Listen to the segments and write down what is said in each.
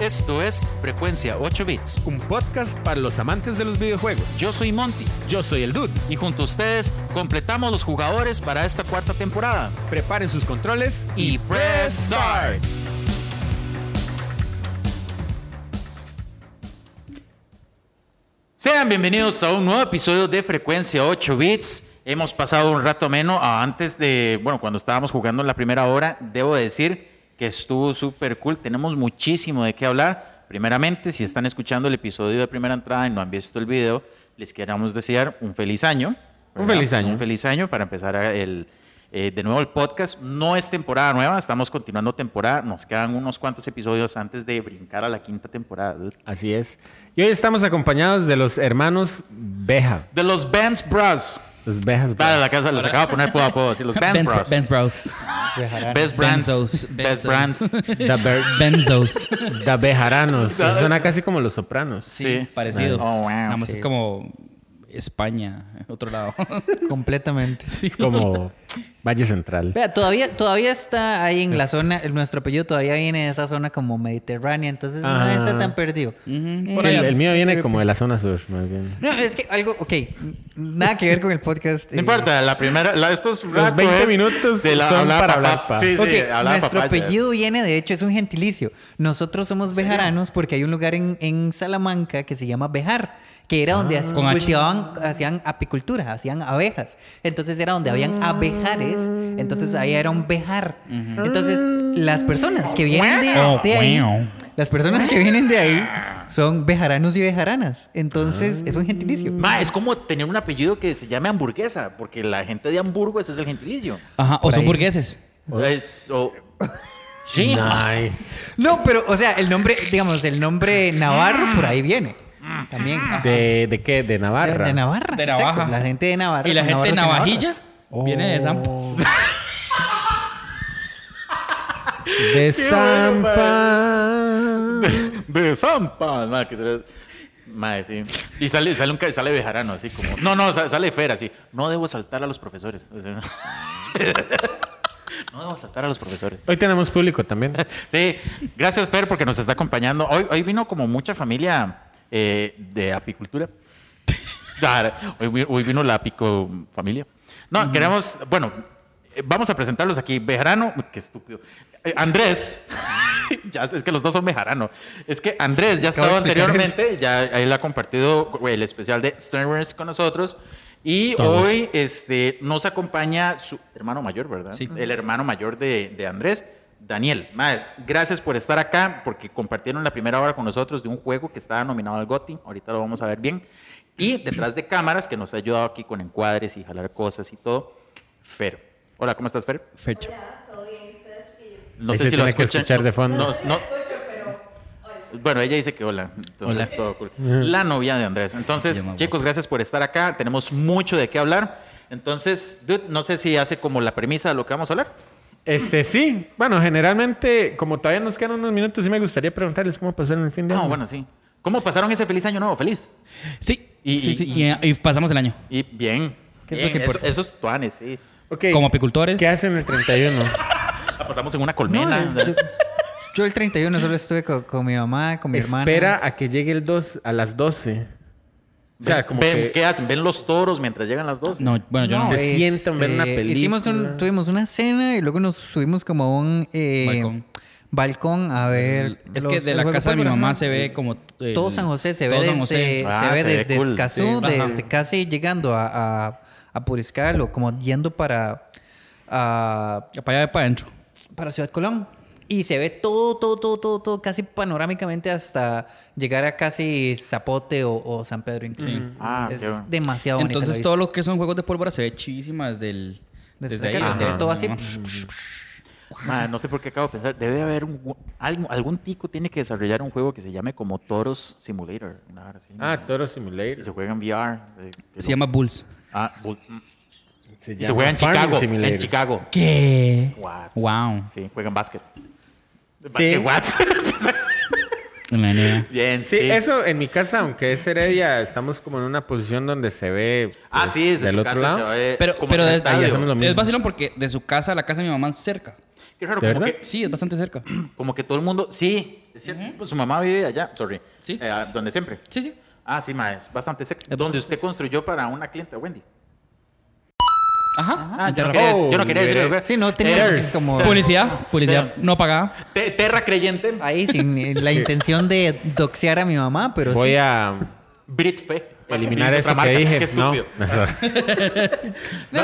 Esto es Frecuencia 8 Bits. Un podcast para los amantes de los videojuegos. Yo soy Monty Yo soy el Dude. y junto a ustedes completamos los jugadores para esta cuarta temporada. Preparen sus controles Y press start. Sean bienvenidos a un nuevo episodio de Frecuencia 8 Bits. Hemos pasado un rato menos a antes de, bueno, cuando estábamos jugando en la primera hora, debo decir que estuvo súper cool. Tenemos muchísimo de qué hablar. Primeramente, si están escuchando el episodio de primera entrada y no han visto el video, les queremos desear un feliz año. Un feliz año. Un feliz año para empezar el, eh, de nuevo el podcast. No es temporada nueva, estamos continuando temporada. Nos quedan unos cuantos episodios antes de brincar a la quinta temporada. dude. Así es. Y hoy estamos acompañados de los hermanos Beja. De los Benz Bros. Los Bejas. Vale, la casa les acaba de poner poco a poco, así los Benz Bros. Benz Bros. Best Brands. Best. Brands. Benzos. da Bejaranos. Eso Suena casi como los sopranos. Sí. Parecido. Oh, wow. Nada más Sí. es como España, otro lado. Completamente. Es como Valle Central. Vea, todavía, todavía está ahí en la zona, el- nuestro apellido todavía viene de esa zona como mediterránea, entonces no Ah. está tan perdido. Eh, Sí, el, el mío viene como de la zona sur, más bien. No, es que algo, ok, nada que ver con el podcast. No eh, importa, la primera, la, estos Los 20 minutos son para hablar pa. Sí, sí, Ok, hablar nuestro papaya. apellido viene, de hecho, es un gentilicio. Nosotros somos bejaranos porque hay un lugar en, en Salamanca que se llama Bejar, que era donde Ah. as- Con H. cultivaban, hacían apicultura, hacían abejas. Entonces era donde habían abejares, entonces ahí era un bejar. Entonces, las personas que vienen de, Oh, de ahí, wow. las personas que vienen de ahí son bejaranos y bejaranas. Entonces, es un gentilicio. Ma, es como tener un apellido que se llame hamburguesa, porque la gente de Hamburgo ese es el gentilicio. Ajá, o Por son ahí. burgueses. Es- o- sí. Nice. No, pero, o sea, el nombre, digamos, el nombre Navarro por ahí viene. También. ¿De, ¿De qué? ¿De Navarra? de Navarra. De exacto. Navaja. La gente de Navarra. Y la gente navajilla navarras. viene de Zampa. De Zampa. De Zampa. Ma, que se- ma, sí. Y sale, sale, un, sale bejarano, así como. No, no, sa- sale Fer, así. No debo saltar a los profesores. No debo saltar a los profesores. Hoy tenemos público también. Sí, gracias Fer porque nos está acompañando. Hoy, hoy vino como mucha familia eh, de apicultura. Claro, hoy, vi- hoy vino la apico familia. No, queremos, bueno, vamos a presentarlos aquí. Bejarano, qué estúpido. Eh, Andrés, ya, es que los dos son Bejarano. Es que Andrés ya explicar anteriormente, ya él ha compartido el especial de Star Wars con nosotros. Y Wars. hoy este, nos acompaña su hermano mayor, ¿verdad? Sí. El hermano mayor de, de Andrés, Daniel. Más, gracias por estar acá, porque compartieron la primera hora con nosotros de un juego que estaba nominado al GOTY. Ahorita lo vamos a ver bien. Y detrás de cámaras, que nos ha ayudado aquí con encuadres y jalar cosas y todo, Fer. Hola, ¿cómo estás, Fer? Fecha. No Ahí sé se si lo tiene que escuchan. escuchar de fondo. No, no. Bueno, ella dice que hola. Entonces, Hola. todo cool. La novia de Andrés. Entonces, chicos, gracias por estar acá. Tenemos mucho de qué hablar. Entonces, dude, no sé si hace como la premisa de lo que vamos a hablar. Este, sí. Bueno, generalmente, como todavía nos quedan unos minutos, sí me gustaría preguntarles cómo pasaron el fin de año. No, bueno, sí. ¿Cómo pasaron ese feliz año nuevo? Feliz. Sí, Y- sí, y- sí. y- Y, y pasamos el año. Y bien. ¿Qué es bien, lo que eso, esos tuanes, sí. Ok. Como apicultores. ¿Qué hacen el 31? La pasamos en una No, colmena. yo, yo el 31 solo estuve con, con mi mamá, con mi hermana. Espera a que llegue el 2 a las 12. O sea, como ven, que ¿Qué hacen? ¿Ven los toros mientras llegan las dos? No, bueno, yo no. Se sientan, ven una Hicimos un, película. tuvimos una cena y luego nos subimos como a un eh, Balcón. balcón a ver. Es los- que de la casa de mi mamá ajá. se ve como... el- Todo San José se ve desde, José. Ah, se ve se ve desde cool, Escazú, sí. desde casi llegando a, a, a Puriscal o como yendo para, a- Para allá de para adentro. para Ciudad Colón. Y se ve todo, todo, todo, todo, todo casi panorámicamente hasta llegar a casi Zapote o, o San Pedro incluso. Ah, es bueno. demasiado bonito. Entonces todo lo que son juegos de pólvora se ve chivísima desde el... Desde, Desde, acá ahí. se ve todo así. No sé por qué acabo de pensar. Debe haber un, algo- algún tico tiene que desarrollar un juego que se llame como Toros Simulator. Ah, Toro Y Simulator. se juega en VR. eh, Se lo- llama Bulls. Ah, bull- mm. Se, se juega en Chicago. Simulator. En Chicago. ¿Qué? What? Wow. Sí, juegan básquet. Sí. Bien, Sí, sí. eso en mi casa, aunque es Heredia, estamos como en una posición donde se ve Ah, pues, sí, desde del su otro casa lado. se ve Pero, como pero si fuera de- estadio. hacemos lo mismo. es vacilón porque de su casa a la casa de mi mamá es cerca. Qué raro, ¿De como verdad? que, Sí, es bastante cerca. como que todo el mundo... Sí, Es cierto, pues su mamá vive allá, sorry. Sí. Eh, donde siempre. Sí, sí. Ah, sí, ma, es bastante cerca. Es Donde bastante- usted construyó para una cliente, Wendy. Ajá. Ah, yo no, Terra- quería, decir- yo no Oh, quería decir. Sí, no tenía Es- como- Publicidad, publicidad no pagada. Te- Terra creyente, Ahí sin la intención de doxear a mi mamá, pero Voy sí. a Brit Fe. eliminar eso que dije. Qué No.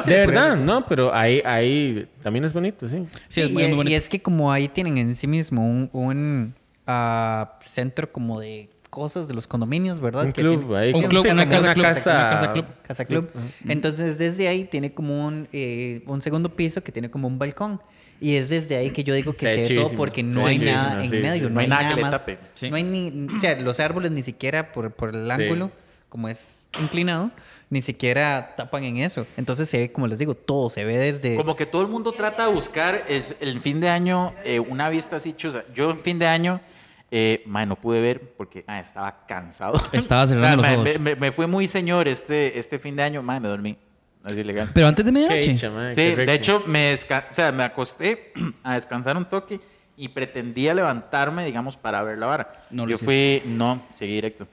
de verdad, no, pero ahí, ahí también es bonito, sí. Sí, Sí, es muy, y, muy y bonito. es que como ahí tienen en sí mismo un, un, ah, centro como de cosas de los condominios, ¿verdad? Un Que club, tiene- ahí Un club, sí, una casa club, casa, una casa club. Casa Club. Entonces, desde ahí tiene como un, eh, un segundo piso que tiene como un balcón. Y es desde ahí que yo digo que Sí, se ve todo porque no Sí, hay chivísimo, nada en sí, medio. sí. No, hay nada, que le más. tape. Sí. No hay ni... O sea, los árboles ni siquiera por, por el ángulo, como es inclinado, ni siquiera tapan en eso. Entonces se ve, como les digo, todo. Se ve desde... Como que todo el mundo trata de buscar es el fin de año eh, una vista así chusa. Yo en fin de año, eh, mae, no pude ver porque estaba cansado. Estaba cerrando los mae, ojos. Me, me- me fue muy señor este, este fin de año. Mae, me dormí. Así legal. Pero antes de medianoche. mae, Sí, de hecho, me, desca- o sea, me acosté a descansar un toque y pretendía levantarme, digamos, para ver la vara. No lo Yo fui, no, seguí directo.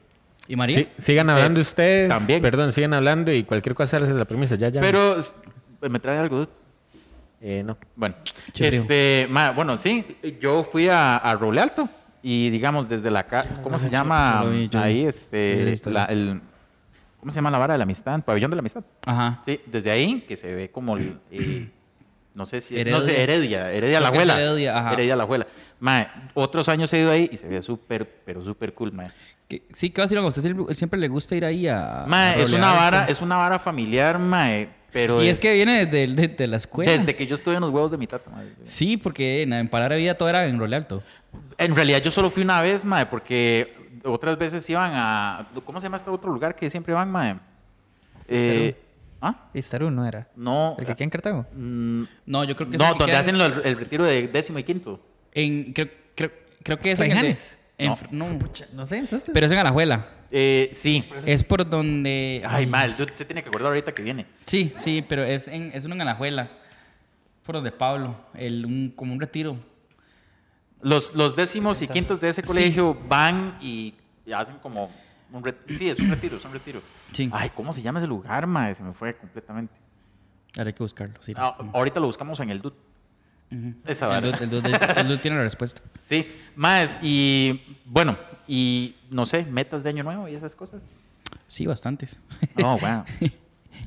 ¿Y María? Sí, sigan hablando Eh, ustedes. también. Perdón, sigan hablando y cualquier cosa les la premisa. Ya, ya. Pero me trae algo. Eh, no. Bueno, este, ma, bueno, sí, yo fui a, a Roble Alto y digamos desde la casa, ¿cómo se llama? ahí, este, la- el, ¿cómo se llama la vara de la amistad? Pabellón de la amistad. Ajá. Sí, desde ahí que se ve como el, eh, no sé si, Heredia. no sé, Heredia, Heredia la Creo que abuela. Heredia, ajá. Heredia la abuela. Ma, otros años he ido ahí y se ve súper, pero súper cool, ma. Que- Sí, ¿qué va a usted siempre, siempre le gusta ir ahí a. Ma, a es una vara, es una vara familiar, ma, eh, pero Y es que viene desde, de, de la escuela. desde que yo estuve en los huevos de mi tata. Sí, porque en, en Palabra Vida todo era en Role Alto. En realidad yo solo fui una vez, mae, porque otras veces iban a... ¿Cómo se llama este otro lugar que siempre van, mae? Eh, ¿Ah? Istarú no era. No. ¿El que queda en Cartago? mm, No, yo creo que es no, el que donde queda hacen el, retiro de décimo y quinto. En, creo, creo, creo que es en el de- en No. No. No sé, entonces. Pero es en Alajuela. Eh, sí. Es por donde... Ay, mal, dude, se tiene que acordar ahorita que viene. Sí, sí, pero es, en, es uno en Alajuela. Por donde Pablo. El, un, como un retiro. Los, los décimos y quintos de ese Sí. colegio van y, hacen como un retiro. Sí, es un retiro, es un retiro. Sí. Ay, ¿cómo se llama ese lugar, mae? Se me fue completamente. Ahora hay que buscarlo, sí. Ah, ahorita lo buscamos en el. Ujú. Esa el, dude, el dude- el dude tiene la respuesta. Sí, más y bueno, y no sé, metas de año nuevo y esas cosas. Sí, bastantes. No, wow.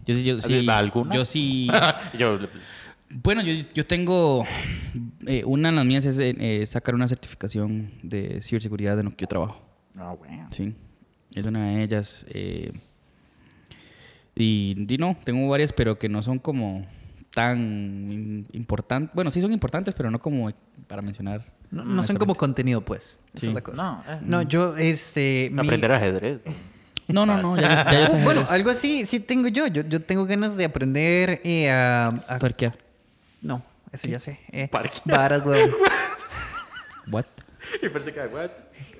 Yo sí, yo sí. ¿Alguna? Yo sí. Yo, Bueno, yo, yo tengo. Eh, una de las mías es eh, sacar una certificación de ciberseguridad en lo que yo trabajo. no, wow. Sí. Es una de ellas. eh, y, y no, tengo varias, pero que no son como tan importantes. Bueno, sí son importantes, pero no como para mencionar. No, no son como contenido, pues. Esa es la cosa. No, eh. No, yo, este... mi- Aprender ajedrez. No, no, no, ya, ya yo sé. Bueno, algo así sí tengo yo. Yo, yo tengo ganas de aprender eh, a, a- Tuerquear. No, eso ya sé. Eh, Parquear. varas, güey. What? Y pensé que what?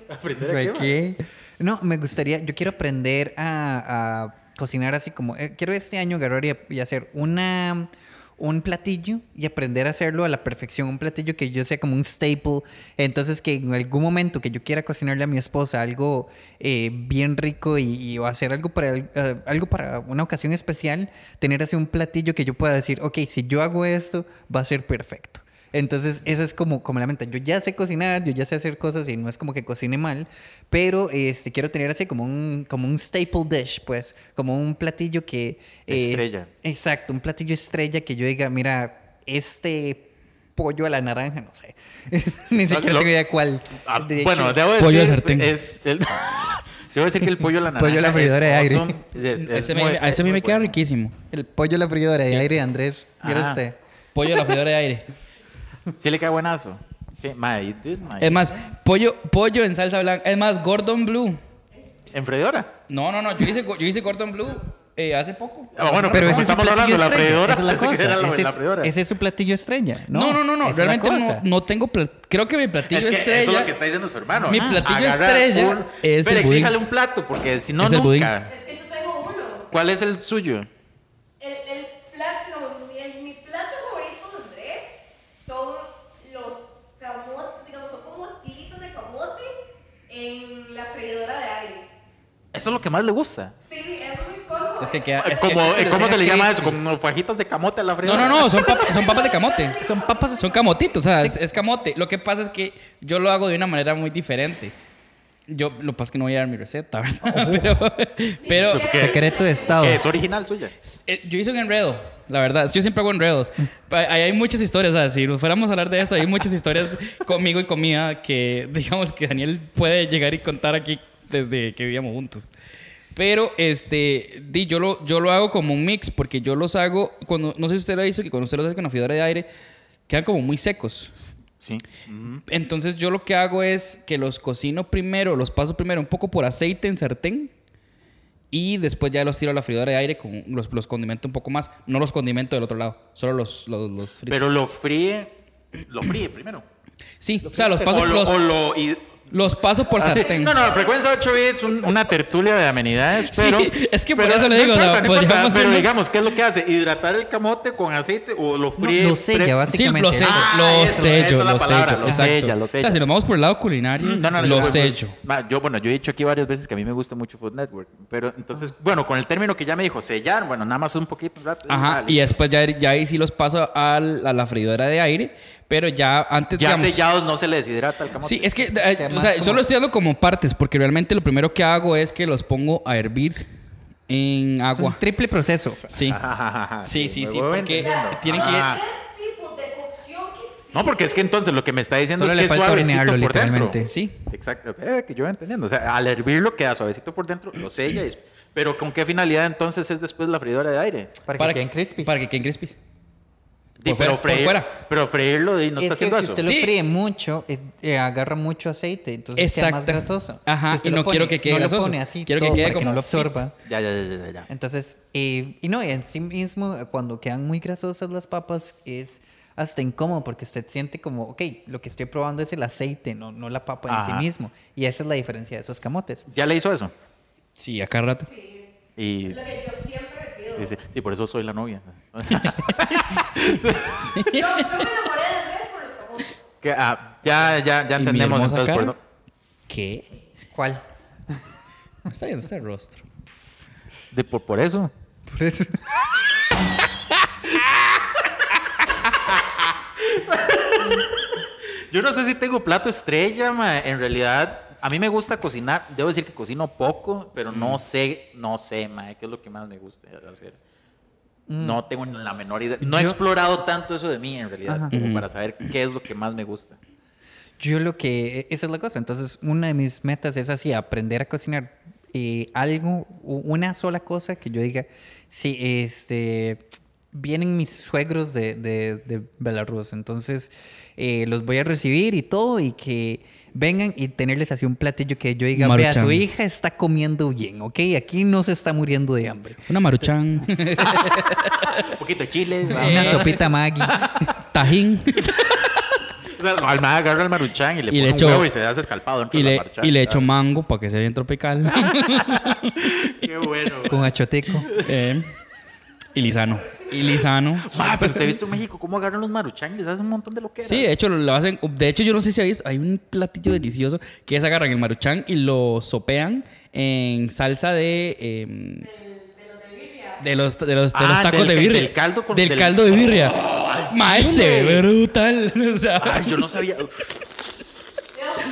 Aprender a qué, ¿qué? No, me gustaría, yo quiero aprender a, a cocinar así como, eh, quiero este año agarrar y, y hacer una, un platillo y aprender a hacerlo a la perfección, un platillo que yo sea como un staple, entonces que en algún momento que yo quiera cocinarle a mi esposa algo eh, bien rico y, o hacer algo para, eh, algo para una ocasión especial, tener así un platillo que yo pueda decir, ok, si yo hago esto, va a ser perfecto. Entonces, esa es como, como la meta. Yo ya sé cocinar, yo ya sé hacer cosas y no es como que cocine mal, pero este, quiero tener así como un, como un staple dish, pues, como un platillo que... es- Estrella. exacto, un platillo estrella que yo diga, mira, este pollo a la naranja, no sé. Ni siquiera lo- tengo idea cuál. Ah, De bueno, hecho, debo decir, Pollo de sartén. es el, debo decir que el pollo a la naranja Pollo a la freidora de aire. awesome. Es- es Ese, muy- me, a ese es a mí me queda bueno. riquísimo. el pollo a la freidora de aire Andrés. ¿Vieron Ah. usted? Pollo a la freidora de aire. Sí le queda buenazo. Sí. Es más, pollo, pollo en salsa blanca. Es más, Gordon Blue. ¿En freidora? No, no, no. Yo hice, yo hice Gordon Blue eh, hace poco. Ah, bueno, Pero ese es su estamos platillo hablando de la freidora, Esa es la cosa. ese, la es, freidora. ese es su platillo estrella. No, No, no, no, Realmente no, no tengo. Creo que mi platillo Es que estrella. eso es lo que está diciendo su hermano. Mi Ah, platillo estrella un- es Pero exíjale un plato, porque si no, Es el budín. nunca. Es que yo tengo uno. ¿Cuál es el suyo? El, el plato, digamos, mi, el- mi plato favorito de Andrés son los camotes, digamos, son como tiritos de camote Eso es lo que más le gusta. Sí, es muy cómodo. Es que queda. es que- Como, es que eh, lo ¿Cómo se le llama eso? Como fajitas de camote a la no, fregada. no, no, son, son papas de camote. Son papas. Son camotitos, o sea, es, es camote. Lo que pasa es que yo lo hago de una manera muy diferente. Yo, lo que pasa es que no voy a dar mi receta, ¿verdad? Pero, pero Secreto de estado. Que es original suya. eh, yo hice un enredo, la verdad. Yo siempre hago enredos. Pa- Ahí hay muchas historias, o sea, si nos fuéramos a hablar de esto, hay muchas historias conmigo y comida que, digamos, que Daniel puede llegar y contar aquí desde que vivíamos juntos. Pero, este, di, yo lo, yo lo hago como un mix, porque yo los hago, cuando, no sé si usted lo hizo, que cuando usted los hace con la freidora de aire, quedan como muy secos. Sí. Ujú. Entonces yo lo que hago es que los cocino primero, los paso primero un poco por aceite en sartén y después ya los tiro a la freidora de aire con los, los condimento un poco más. No los condimento del otro lado, solo los, los, los frito. Pero lo fríe. Lo fríe primero. sí, o sea, los paso, o lo, los, o lo- y- los paso por Ah, sí. No, no, frecuencia 8 bits, un- una tertulia de amenidades, Sí, pero... es que por pero eso le no digo, o sea, importa, no importa, pero hacerlo- digamos, ¿qué es lo que hace? ¿Hidratar el camote con aceite o lo No, fríe? lo sella, pre- Sí, básicamente. lo sello, Ah, lo eso, esa sello, es la lo palabra, sello. lo exacto. sella, lo O sea, si nos vamos por el lado culinario, No, no, lo yo- sello. Yo, bueno, yo he dicho aquí varias veces que a mí me gusta mucho Food Network, pero entonces, bueno, con el término que ya me dijo, sellar, bueno, nada más un poquito, un rato, Ajá, vale. y después ya, ya ahí sí los paso al- a la freidora de aire, pero ya antes, ya digamos... sellados no se le deshidrata el camote. Sí, es que, eh, o sea, solo estoy dando como partes, porque realmente lo primero que hago es que los pongo a hervir en Es agua. un triple proceso. Sí. Sí, sí, sí, porque tienen que- Ah. Que. No, porque es que entonces lo que me está diciendo Solo es le que es falta suavecito por dentro. Sí. Exacto, eh, que yo voy entendiendo. O sea, al hervirlo queda suavecito por dentro, lo sella. y- pero ¿con qué finalidad entonces es después la freidora de aire? Para, que queden crispy. Para que queden crispy. Por pero, fuera, por freír- fuera. pero freírlo di, no es está que haciendo si eso. usted Sí. lo fríe mucho, eh, eh, agarra mucho aceite, entonces queda más Exacto. grasoso. Ajá, Si usted y lo no quiero que quede no grasoso. lo pone así Quiero que todo quede para que como no lo absorba. Ya, ya, ya, ya, ya. Entonces, eh, y no, y en sí mismo, cuando quedan muy grasosas las papas, es hasta incómodo porque usted siente como, ok, lo que estoy probando es el aceite, no, no la papa en Ajá. sí mismo. Y esa es la diferencia de esos camotes. ¿Ya le hizo eso? Sí, a cada rato. Y Lo que yo siempre. Dice, sí, por eso soy la novia. Yo, yo me enamoré de Andrés por los camotes. Que, ah, ya, ya, ya ¿Y mi entendemos hermosa entonces. cara? por- ¿Qué? ¿Cuál? Me está viendo este rostro. de- por, por eso. Por eso. Yo no sé si tengo plato estrella, ma. En realidad, a mí me gusta cocinar. Debo decir que cocino poco, pero Mm. no sé, no sé, ma, qué es lo que más me gusta hacer. Mm. No tengo la menor idea. No he explorado tanto eso de mí, en realidad, Ajá. como para saber qué es lo que más me gusta. Yo lo que, esa es la cosa. Entonces, una de mis metas es así, aprender a cocinar eh, algo, una sola cosa que yo diga, sí, este, vienen mis suegros de, de, de Belarus, entonces eh, los voy a recibir y todo y que vengan y tenerles así un platillo que yo diga, vea, su hija está comiendo bien, ¿ok? Aquí no se está muriendo de hambre. Una maruchan, Un poquito de chile. Una sopita Maggi. tajín O sea, agarra el maruchan y le Y pone le un echo- huevo y se hace escalpado dentro y de le, la y le echo mango para que sea bien tropical. Qué bueno. con achoteco. Eh, y lisano. Y lisano. Ma, pero usted ha visto en México cómo agarran los maruchan les hacen un montón de lo que Sí, de hecho lo hacen. De hecho, yo no sé si habéis. Hay un platillo delicioso que es agarran el maruchan y lo sopean en salsa de. em, de los, de los, de Ah, los tacos del- de birria. del caldo con- Del del- caldo de birria. Ma, ese, chile. brutal. O sea, Ay, yo no sabía. Digamos,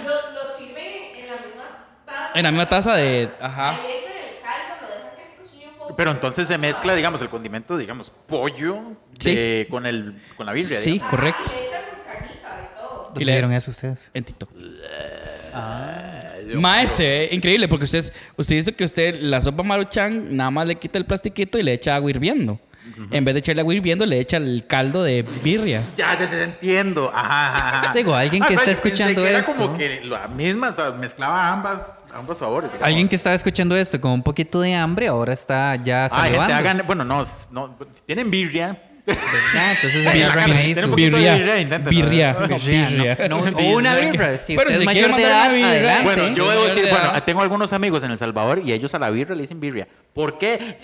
lo, lo sirven en la misma taza. en la misma taza de. Ajá. Ahí le echan el caldo, lo dejan que se cocine un poco. Pero entonces se mezcla, digamos, el condimento, digamos, pollo Sí. de- con, el, con la birria. Sí, digamos. correcto. Y le echan carnita y todo. ¿Dónde Y le- vieron eso ustedes? En TikTok. Ma, ese, eh, increíble, porque usted, es- usted dice que usted la sopa maruchan nada más le quita el plastiquito y le echa agua hirviendo. En vez de echarle agua hirviendo, le echa el caldo de birria. Ya, ya, ya entiendo. Ajá, ajá, ajá. Digo, alguien Ah, que o sea, está escuchando que era como que la misma, o sea, mezclaba ambas, ambos sabores. digamos. Alguien que estaba escuchando esto con un poquito de hambre, ahora está ya Ah, gente, salivando. hagan, bueno, no, no, si tienen birria, Ya, entonces Birria. birria. Birria. Birria, no, no, o una birra. Si Bueno, usted si es mayor de edad, adelante. Bueno, yo debo decir, de bueno, tengo algunos amigos en El Salvador y ellos a la birria le dicen birria. ¿Por qué?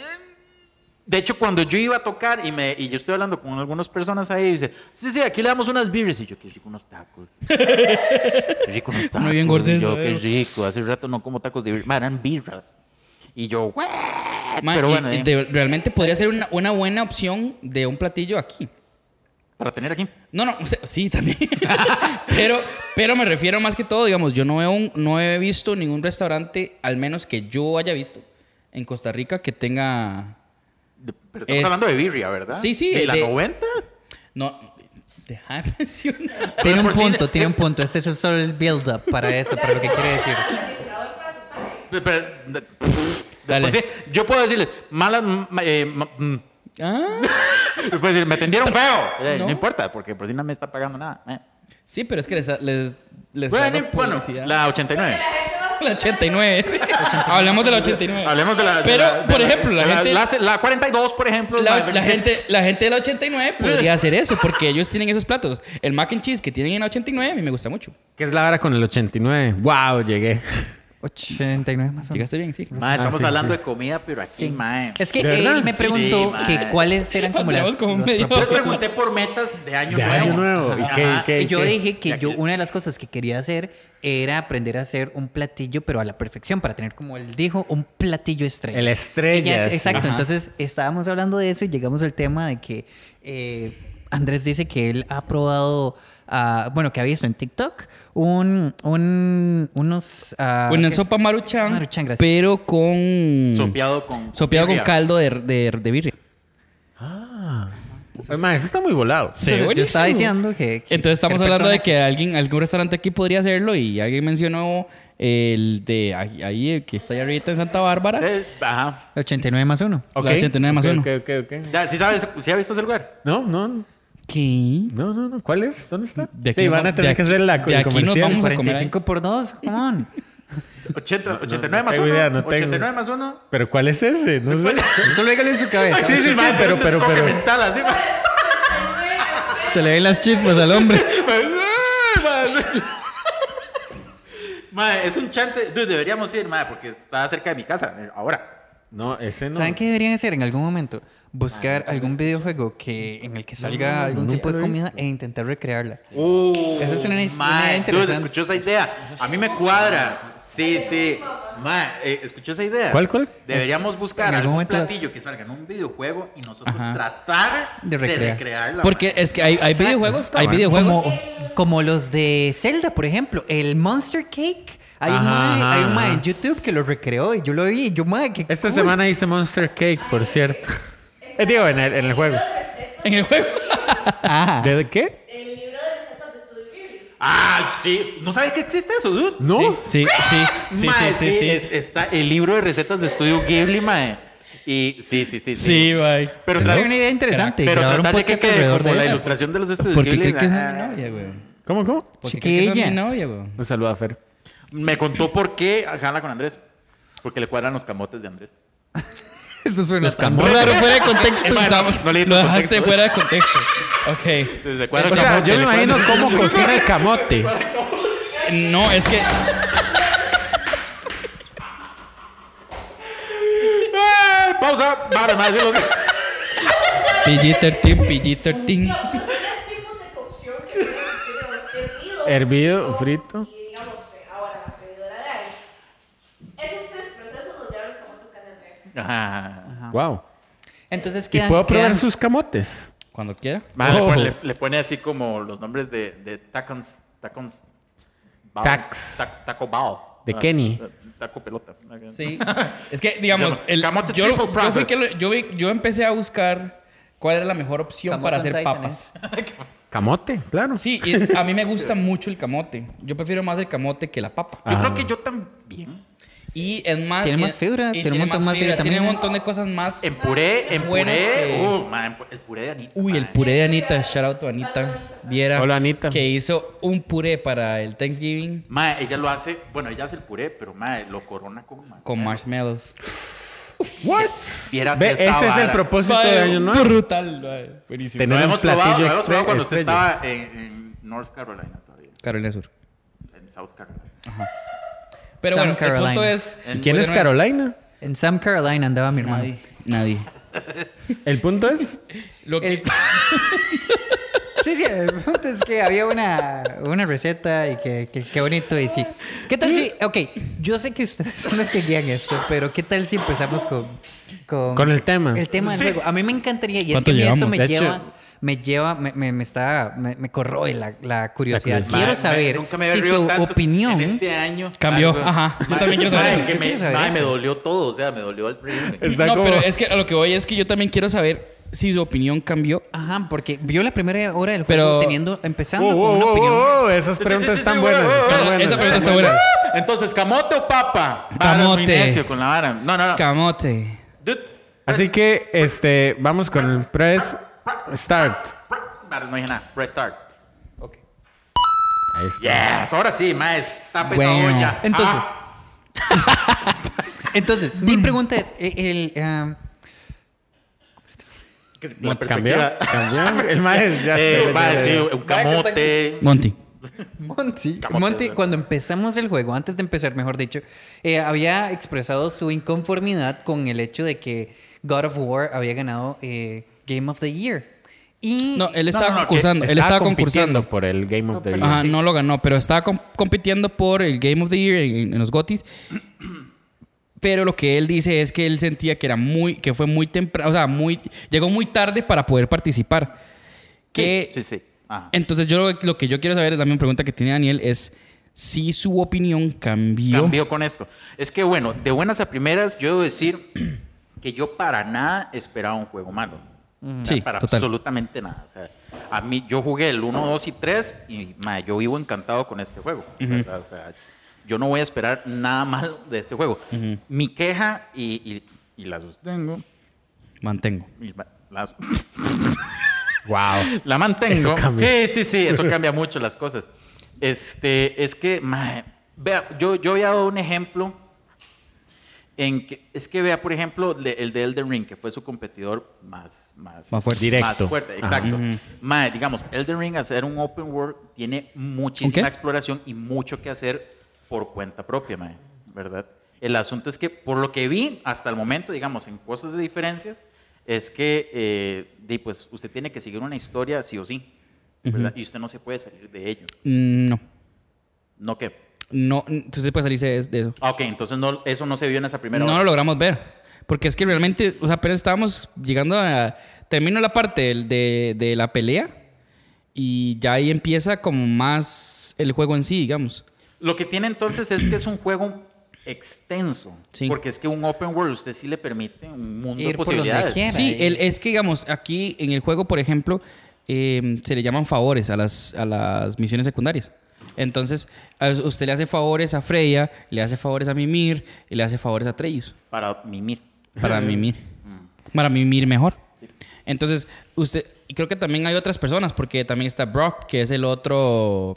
De hecho, cuando yo iba a tocar y, me, y yo estoy hablando con algunas personas ahí, dice, sí, sí, aquí le damos unas birrias. Y yo, qué rico unos tacos. Qué rico unos tacos. Muy bien gordo Y yo, qué eh. rico. Hace rato no como tacos de eran birras. Y yo, Pero bueno, y de- realmente podría ser una, una buena opción de un platillo aquí. para tener aquí. No, no, o sea, sí, también. pero, pero me refiero más que todo, digamos, yo no, veo un- no he visto ningún restaurante, al menos que yo haya visto, en Costa Rica que tenga... De- Pero estamos Es- hablando de birria, ¿verdad? Sí, sí, ¿De la de- 90? No, deja de mencionar. Tiene un punto, tiene un punto. Este es solo el build-up para eso, para lo que quiere decir. Pero- pero- de- Dale. pues sí, yo puedo decirles, malas. ma- eh, ma- mm, Ah, decir, me tendieron feo. Eh, no. No. importa, porque por si no me está pagando nada. eh. sí, pero es que les, les, les Bueno, bueno, la 89. La 89, sí. Hablemos de la 89. Hablemos de la. de Pero, la- por la- ejemplo, la de gente... La, la 42, por ejemplo. La, la gente, la gente de la 89 podría hacer eso porque ellos tienen esos platos. El mac and cheese que tienen en la 89 a mí me gusta mucho. ¿Qué es la vara con el 89? ¡Wow! Llegué. 89 más o menos. Llegaste bien, sí. Ma, estamos sí, hablando sí. de comida, pero aquí, Sí. mae. Es que él me Sí, preguntó que cuáles eran como las... Como los Yo les pregunté por metas de año De nuevo. año nuevo. ¿Y qué- Ajá. y qué- Y yo qué? dije que yo una de las cosas que quería hacer era aprender a hacer un platillo, pero a la perfección, para tener, como él dijo, un platillo estrella. El estrella, ya- sí. exacto. Ajá. Entonces estábamos hablando de eso y llegamos al tema de que eh, Andrés dice que él ha probado, ah, bueno, que ha visto en TikTok un, un- unos... ah, Una sopa maruchan, Maruchan, gracias. pero con... Sopeado con. Sopeado con birria. caldo de, de, de birria. Ay, ma, eso está muy volado. Sí, Entonces, yo estaba diciendo que... que Entonces estamos hablando de persona- que alguien, algún restaurante aquí podría hacerlo y alguien mencionó el de ahí, que está allá arriba en Santa Bárbara. Eh, ajá. 89 más 1. Ok. La 89 más Ok, uno. ok, ok, ok. Ya, ¿sí sabes? ¿Sí ha visto ese lugar? No, no, ¿Qué? no, no, no. ¿Cuál es? ¿Dónde está? De aquí nos van a tener de que aquí- hacer la de aquí nos vamos a comer 45 por 2, come on. 80, 89 más tengo 1. idea, no tengo. 89 más 1. Pero ¿cuál es ese? No sé. Solo dígalo en su cabeza. Sí, sí, sí, pero, pero, pero. mental, así. Se le ven las chispas al hombre. Ma, es un chante. Dude, deberíamos ir, ma, porque está cerca de mi casa. Ahora. No, ese no. ¿Saben qué deberían hacer en algún momento? Buscar algún videojuego que, en el que salga algún tipo de comida e intentar recrearla. Uh, Esa es una- una idea interesante. escuchó esa idea. A mí me cuadra. Sí, sí. Ma, eh, escuchó esa idea. ¿Cuál, cuál? Deberíamos buscar algún platillo que salga en un videojuego y nosotros Ajá. tratar De de, recrear. recrearla. Porque es que hay, videojuegos, hay videojuegos. Como, como los de Zelda, por ejemplo. El Monster Cake. Hay, un Ajá, mae, ajá, hay un mae en YouTube que lo recreó y yo lo vi. y Yo, mae, qué Esta cool. semana hice Monster Cake, por cierto. Eh, digo, en el, en el juego. En el juego. ¿De qué? El libro de recetas de Studio Ghibli. Ah, sí. ¿No sabes que existe eso, dude? No. Sí, sí, sí, Mae, sí, sí, sí. es- está el libro de recetas de estudio Ghibli, mae. Y sí, sí, sí. Sí, bye. Pero, Esa tra- es una idea interesante. pero un tratar de que quede alrededor como de la ilustración de los estudios ¿Por qué Ghibli. que es mi novia, güey? ¿Cómo, cómo? ¿Por qué cree que esa es mi Chiquilla. novia, güey? Un saludo a Fer. Me contó por qué jala con Andrés. Porque le cuadran los camotes de Andrés. Eso suena tan raro fuera de contexto. Estamos- no lo dejaste contexto. fuera de contexto. Ok. Se O el sea, camote, yo me imagino cómo cocina el camote. No, es que. ¡Eh! Pausa. Vale, más de los... PG-13, PG-13. No, pues tres tipos de cocción que pueden existir, digamos, hervido, Hervido, frito. Y digamos, eh, ahora la freidora de aire. Esos tres procesos los llevan los camotes Ajá. Wow. Entonces ¿Y puedo probar quedan- sus camotes? Cuando quiera. Ma, le, Oh. pone, le- le pone así como los nombres de, de tacons. Tacons. balls, Tax. tac- taco ball. De Ah, Kenny. eh, Taco pelota. Sí. Es que, digamos, el, Camote yo, yo, fui process. que lo- yo, vi- yo empecé a buscar cuál era la mejor opción Camote para hacer Titan, papas. Camote, claro. Sí, y a mí me gusta mucho el camote. Yo prefiero más el camote que la papa. Yo Ah. creo que yo también. Y es más. Tiene y- más fibra, y tiene un montón más de fibra, Tiene un montón de cosas más. En puré, en puré. que- Uh, el puré de Anita. Uy, el puré de Anita. Shout out to Anita. Viera. Hola, Anita. Que hizo un puré para el Thanksgiving Ma, ella lo hace, bueno, ella hace el puré, pero ma, lo corona con ma- con marshmallows. What? Vieras Ve, ese es el propósito de Mae, Año Nuevo. Brutal. Buenísimo. Tener un platillo probado extre- cuando usted estrella. estaba en, en North Carolina todavía. Carolina Sur. En South Carolina. Pero bueno, el punto Carolina. es. ¿Y quién es Carolina? En Sam Carolina andaba mi hermano. Nadie. Nadie. El punto es. Lo que, El- Sí, sí, el punto es que había una, una receta y que, que, qué bonito y sí. ¿Qué tal si, ok, yo sé que ustedes son los que guían esto, pero ¿qué tal si empezamos con... Con, Con el tema. El tema del Sí. juego. A mí me encantaría, y es ¿Cuánto que esto me De lleva, hecho- me lleva, me, me, me está, me, me corroe la, la curiosidad. curiosidad. Quiero saber nunca me había si su tanto opinión... En este año. Cambió. Algo. Ajá. Yo también quiero saber eso. que quiero saber eso. me dolió todo. O sea, me dolió el primer. Está no, como- pero es que a lo que voy es que yo también quiero saber si su opinión cambió. Ajá, porque vio la primera hora del Pero- juego teniendo, empezando Oh, con una oh, opinión. oh, esas preguntas sí, sí, están sí, buenas. están buenas. Esa pregunta está buena. Entonces, ¿camote o papa? Camote. con la vara. No, no, no. Camote. Dude, Así que, este, vamos con el press start. No dije nada. Press start. Ahí está. Yes, ahora sí, mae, está pesado Bueno. ya. Entonces, Ah, entonces, mi pregunta es, el, que la ¿Cambió? perspectiva- ¿Cambió? El maestro ya Eh, ya- sí, ya- un camote. Monty. Monty, Camote, Monty, ¿verdad? cuando empezamos el juego, antes de empezar, mejor dicho, eh, había expresado su inconformidad con el hecho de que God of War había ganado eh, Game of the Year. Y No, él No, estaba no, no, que concursando. Él Estaba concursando. por el Game of the Year. Ajá, Sí. no lo ganó, pero estaba com- compitiendo por el Game of the Year en, en los GOTYs. Pero lo que él dice es que él sentía que era muy, que fue muy temprano, o sea, muy, llegó muy tarde para poder participar. Que, Sí, sí. Ajá. Entonces yo lo que yo quiero saber, también pregunta que tiene Daniel, es si su opinión cambió. Cambió con esto. Es que, bueno, de buenas a primeras, yo debo decir que yo para nada esperaba un juego malo. Sí, para total. absolutamente nada. O sea, a mí, yo jugué el 1, 2 y 3 y ma, yo vivo encantado con este juego. ¿verdad? O sea, yo no voy a esperar nada malo de este juego. Mi queja, y, y, y la sostengo, Mantengo. la- Wow. La mantengo. Eso. Sí, sí, sí, eso cambia mucho las cosas. Este, es que, vea, yo, yo había dado un ejemplo en que, es que vea, por ejemplo, el de Elden Ring, que fue su competidor más, más, Más fuerte. Directo. Más fuerte, Ajá. exacto. Mae, digamos, Elden Ring, hacer un open world, tiene muchísima qué? exploración y mucho que hacer por cuenta propia, mae, ¿verdad? El asunto es que, por lo que vi hasta el momento, digamos, en cosas de diferencias, es que, eh, di, pues, usted tiene que seguir una historia sí o sí, ¿verdad? Y usted no se puede salir de ello. Mm, No. ¿No qué? No, entonces puede salirse de, de eso. Ah, Ok, entonces no, eso no se vio en esa primera No hora. lo logramos ver. Porque es que realmente, o sea, apenas estábamos llegando a. Termino la parte del- de, de la pelea y ya ahí empieza como más el juego en sí, digamos. Lo que tiene entonces es que es un juego extenso. Sí. Porque es que un open world usted sí le permite un mundo Ir de posibilidades. quiera. Sí, y- el- es que, digamos, aquí en el juego, por ejemplo, eh, se le llaman favores a las, a las misiones secundarias. Entonces, usted le hace favores a Freya, le hace favores a Mimir y le hace favores a Treyus. Para mimir. Para mimir. Para mimir mejor. Entonces, usted, y creo que también hay otras personas, porque también está Brock, que es el otro,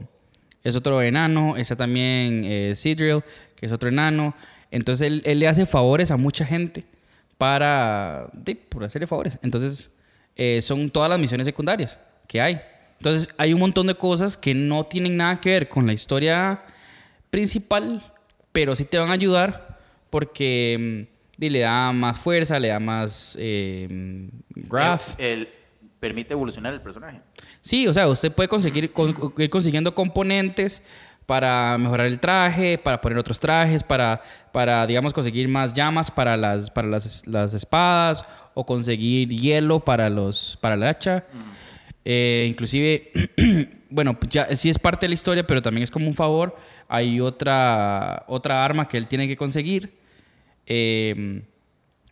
es otro enano, está también eh, Sidril, que es otro enano. Entonces, él, él le hace favores a mucha gente para, sí, por hacerle favores. Entonces, eh, son todas las misiones secundarias que hay. Entonces, hay un montón de cosas que no tienen nada que ver con la historia principal, pero sí te van a ayudar porque mm, y le da más fuerza, le da más eh, graph. El, el- permite evolucionar el personaje. Sí, o sea, usted puede conseguir con- ir consiguiendo componentes para mejorar el traje, para poner otros trajes, para, para digamos, conseguir más llamas para las, para las, las espadas o conseguir hielo para, los, para el hacha. Eh, inclusive, bueno, ya sí es parte de la historia, pero también es como un favor. Hay otra, otra arma que él tiene que conseguir. Eh,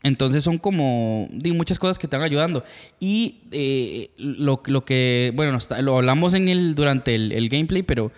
entonces son como muchas cosas que te van ayudando. Y eh, lo, lo que, bueno, lo hablamos en el, durante el, el gameplay, pero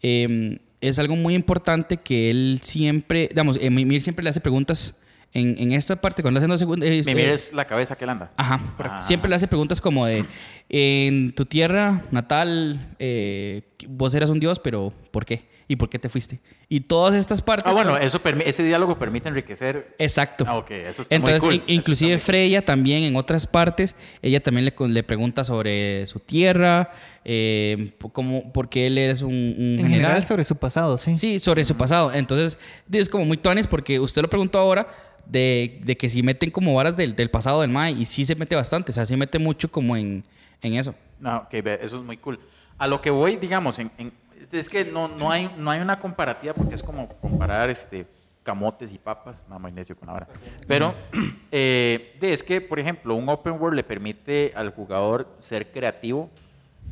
es algo muy importante que él siempre, digamos, Mimir siempre le hace preguntas en, en esta parte, cuando le hacen dos segundos. eh, Mimir eh, es la cabeza que él anda. Ajá. Ah. Siempre le hace preguntas como de, en tu tierra natal, eh, vos eras un dios, pero ¿por qué? ¿Y por qué te fuiste? Y todas estas partes... Ah, bueno, son- eso ese diálogo permite enriquecer. Exacto. Ah, ok, eso está Entonces, muy cool. in- Eso inclusive está muy Freya también en otras partes, ella también le, le pregunta sobre su tierra, eh, cómo, por qué él es un, un En general. general sobre su pasado, sí. Sí, sobre su pasado. Entonces, es como muy tuanes porque usted lo preguntó ahora de, de que si meten como varas del, del pasado del Mae y sí se mete bastante, o sea, sí mete mucho como en, en eso. No, ok, eso es muy cool. A lo que voy, digamos, en, en- es que no, no, hay, no hay una comparativa porque es como comparar este, camotes y papas. No, muy necio con ahora. Pero eh, es que, por ejemplo, un open world le permite al jugador ser creativo,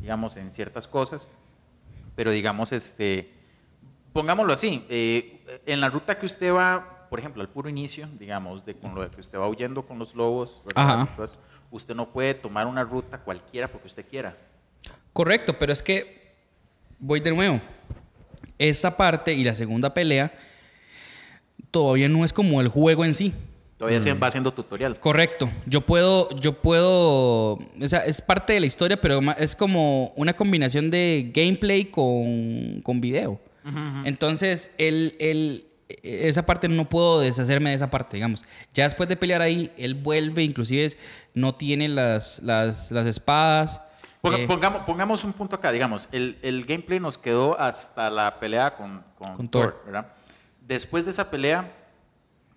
digamos, en ciertas cosas. Pero digamos, este, pongámoslo así, eh, en la ruta que usted va, por ejemplo, al puro inicio, digamos, de con lo que usted va huyendo con los lobos. Entonces, usted no puede tomar una ruta cualquiera porque usted quiera. Correcto, pero es que voy de nuevo. Esta parte y la segunda pelea todavía no es como el juego en sí. Todavía Mm. se va haciendo tutorial. Correcto. Yo puedo, yo puedo, o sea, es parte de la historia, pero es como una combinación de gameplay con, con video. Entonces, el, el- esa parte no puedo deshacerme de esa parte, digamos. Ya después de pelear ahí, él vuelve, inclusive es- no tiene las, las, las espadas. Ponga- Eh, pongamos, pongamos un punto acá, digamos, el, el gameplay nos quedó hasta la pelea con, con, Con Thor, Thor. ¿verdad? Después de esa pelea,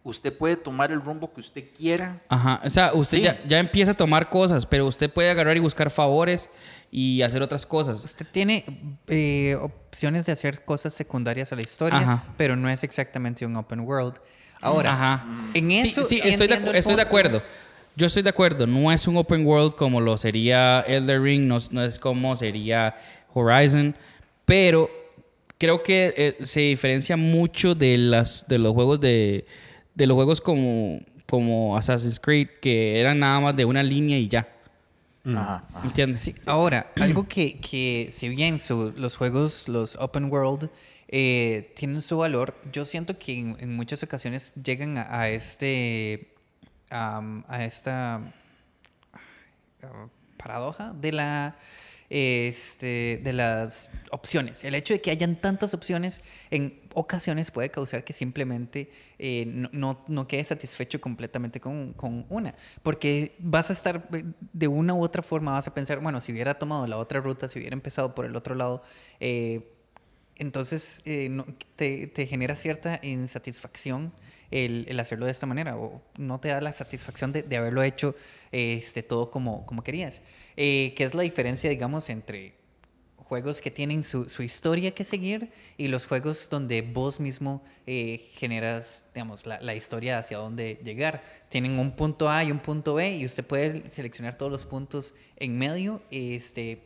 usted puede tomar el rumbo que usted quiera. Ajá, o sea, usted Sí. ya, ya empieza a tomar cosas, pero usted puede agarrar y buscar favores y hacer otras cosas. Usted tiene eh, opciones de hacer cosas secundarias a la historia, Ajá. pero no es exactamente un open world. Ahora, Ajá. en eso sí, sí estoy, de, estoy acuerdo. Yo estoy de acuerdo. No es un open world como lo sería Elder Ring, no, es- no es como sería Horizon, pero creo que eh, se diferencia mucho de las de los juegos de de los juegos como como Assassin's Creed que eran nada más de una línea y ya. Ajá, ajá. ¿Entiendes? Sí, ahora, algo que, que si bien su- los juegos, los open world, eh, tienen su valor, yo siento que en, en muchas ocasiones llegan a, a este, a esta ah, paradoja de la este, de las opciones. El hecho de que hayan tantas opciones en ocasiones puede causar que simplemente eh, no, no, quedes satisfecho completamente con, con una. Porque vas a estar eh, de una u otra forma, vas a pensar, bueno, si hubiera tomado la otra ruta, si hubiera empezado por el otro lado, eh, entonces te, te genera cierta insatisfacción el, hacerlo de esta manera o no te da la satisfacción de, haberlo hecho este, todo como, querías. Eh, ¿Qué es la diferencia, digamos, entre juegos que tienen su, historia que seguir y los juegos donde vos mismo eh, generas, digamos, la, historia hacia dónde llegar? Tienen un punto A y un punto B y usted puede seleccionar todos los puntos en medio. Este,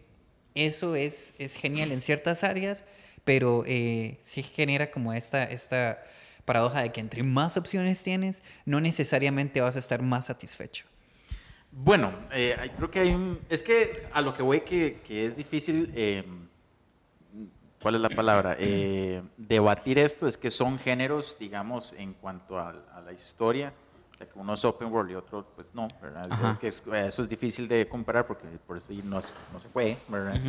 eso es, genial en ciertas áreas, pero eh, sí genera como esta paradoja de que entre más opciones tienes, no necesariamente vas a estar más satisfecho. Bueno, eh, creo que hay un... Es que a lo que voy que, que es difícil... eh, ¿Cuál es la palabra? Eh, debatir esto es que son géneros, digamos, en cuanto a, a la historia. O sea, que uno es open world y otro, pues no, ¿verdad? Es que es- eso es difícil de comparar porque por eso no, no se puede, ¿verdad?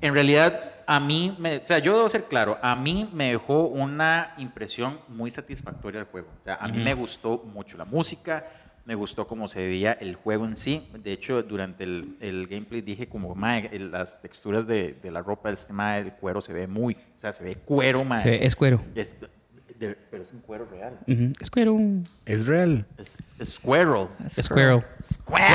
En realidad, a mí, me, o sea, yo debo ser claro, a mí me dejó una impresión muy satisfactoria el juego. O sea, a mí me gustó mucho la música, me gustó cómo se veía el juego en sí. De hecho, durante el, el gameplay dije como, mae, las texturas de, de la ropa este el cuero se ve muy, o sea, se ve cuero, mae. Se ve- es cuero. Es- de- pero es un cuero real. Es cuero. Es real. Es, es squirrel. Es cuero. Squirrel.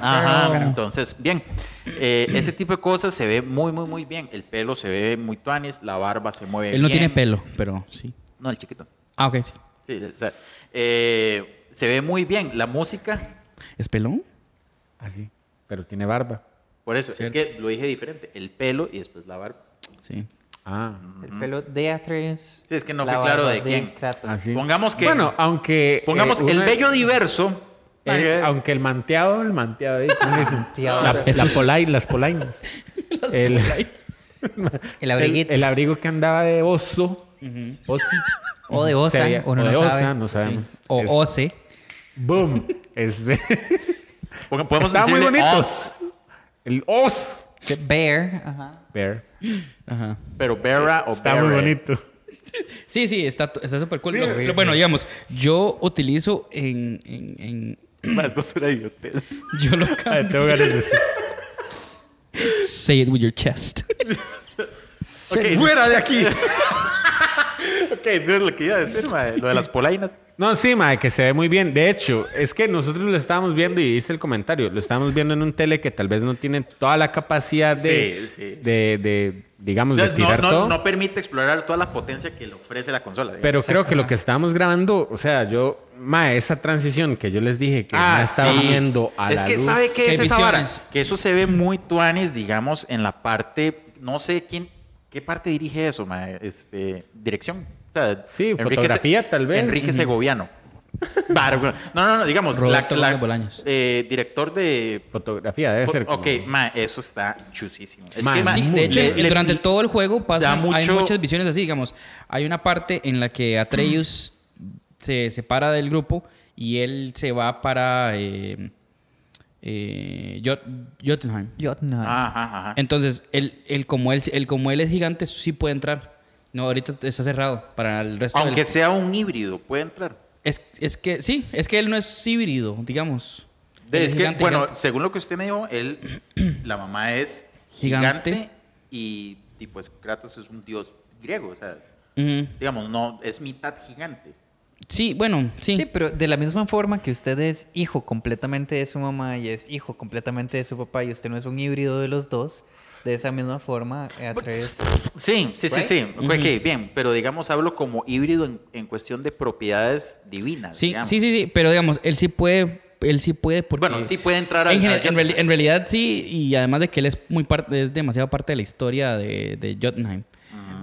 Ajá. Squirrel. Entonces, bien. Eh, ese tipo de cosas se ve muy, muy, muy bien. El pelo se ve muy tuanis, la barba se mueve Él no bien. tiene pelo, pero sí. No, el chiquito. Ah, ok, sí. Sí, o sea, eh, se ve muy bien. La música, ¿Es pelón? Así. Pero tiene barba. por eso, es que lo dije diferente. El pelo y después la barba. Sí. Ah. El pelo de Atreus. Sí, es que no fue claro de quién. Pongamos que. Bueno, aunque. pongamos eh, el bello diverso. el- aunque el manteado, el manteado. ¿eh? La- la polai- las polainas. el, El abriguito. el, el abrigo que andaba de oso. Oso. O de osa, o no de sabe. osa, no sabemos. O Es- Ose. Boom. Este. Podemos Estaba muy decirle bonito. os, El os. The Bear. Ajá. Bear. Ajá. pero Vera o Está muy Beret. bonito. Sí, sí, está está súper cool. Sí, Lo- lo- bueno, digamos, yo utilizo en... en, en- Ma, Esto es una idiotez. yo lo Ay, cambio. tengo ganas de decir. Say it with your chest. Ok. ¡Fuera de aquí! ¿Qué? Es lo que iba a decir, mae, lo de las polainas. No, sí, mae, que se ve muy bien. De hecho, es que nosotros lo estábamos viendo y hice el comentario. Lo estábamos viendo en un tele que tal vez no tiene toda la capacidad de, Sí, sí. de, de, digamos, de No, tirar no, todo. no permite explorar toda la potencia que le ofrece la consola. digamos. Pero creo que lo que estábamos grabando, o sea, yo, mae, esa transición que yo les dije que Ah, me estaba sí. viendo a es la que luz. sabe qué Que es esa vara? Que eso se ve muy tuanes, digamos, en la parte, no sé quién, qué parte dirige eso, mae? este, dirección. O sea, Sí, fotografía, tal vez. Enrique Segoviano. No, no, no, digamos, Roberto Gómez Bolaños. eh, director de Fotografía debe ser. como- Ok, ma, eso está chusísimo. Es Ma, que, ma, Sí, muy de hecho, le- le- durante todo el juego pasa, da hay mucho- muchas visiones así, digamos. Hay una parte en la que Atreus se separa del grupo y él se va para eh, eh, Jot- Jotunheim. Jotunheim. Ajá, ajá. Entonces, él, él, como él, él, como él es gigante, sí puede entrar. No, ahorita está cerrado para el resto Aunque del... sea un híbrido, puede entrar. Es, es que sí, es que él no es híbrido, digamos. De- es que, gigante, bueno, gigante. según lo que usted me dijo, él, la mamá es gigante, Gigante. y, y pues Kratos es un dios griego, o sea, digamos, no, es mitad gigante. Sí, bueno, sí. Sí. pero de la misma forma que usted es hijo completamente de su mamá y es hijo completamente de su papá y usted no es un híbrido de los dos, de esa misma forma eh. Sí, sí, sí, sí. Ok, bien, pero digamos, hablo como híbrido en, en cuestión de propiedades divinas. Sí, digamos. sí, sí, sí, pero digamos, él sí puede, él sí puede porque... Bueno, sí puede entrar en, en, Jotunheim. en realidad sí, y además de que él es muy parte, es demasiado parte de la historia de, de Jotunheim.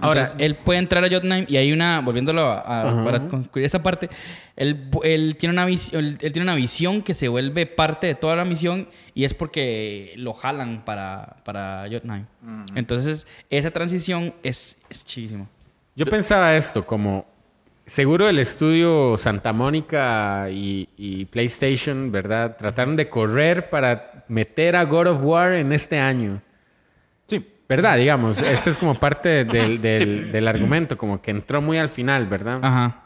Ahora- él puede entrar a Jotunheim y hay una, volviéndolo a, a- para concluir esa parte, él, él tiene una visión, él, él tiene una visión que se vuelve parte de toda la misión y es porque lo jalan para, para Jotunheim. Entonces, esa transición es, es chidísimo. Yo pensaba esto como seguro el estudio Santa Mónica y, y PlayStation, ¿verdad? Trataron de correr para meter a God of War en este año. Sí. ¿Verdad? Digamos, este es como parte del, del- del argumento, como que entró muy al final, ¿verdad? Ajá.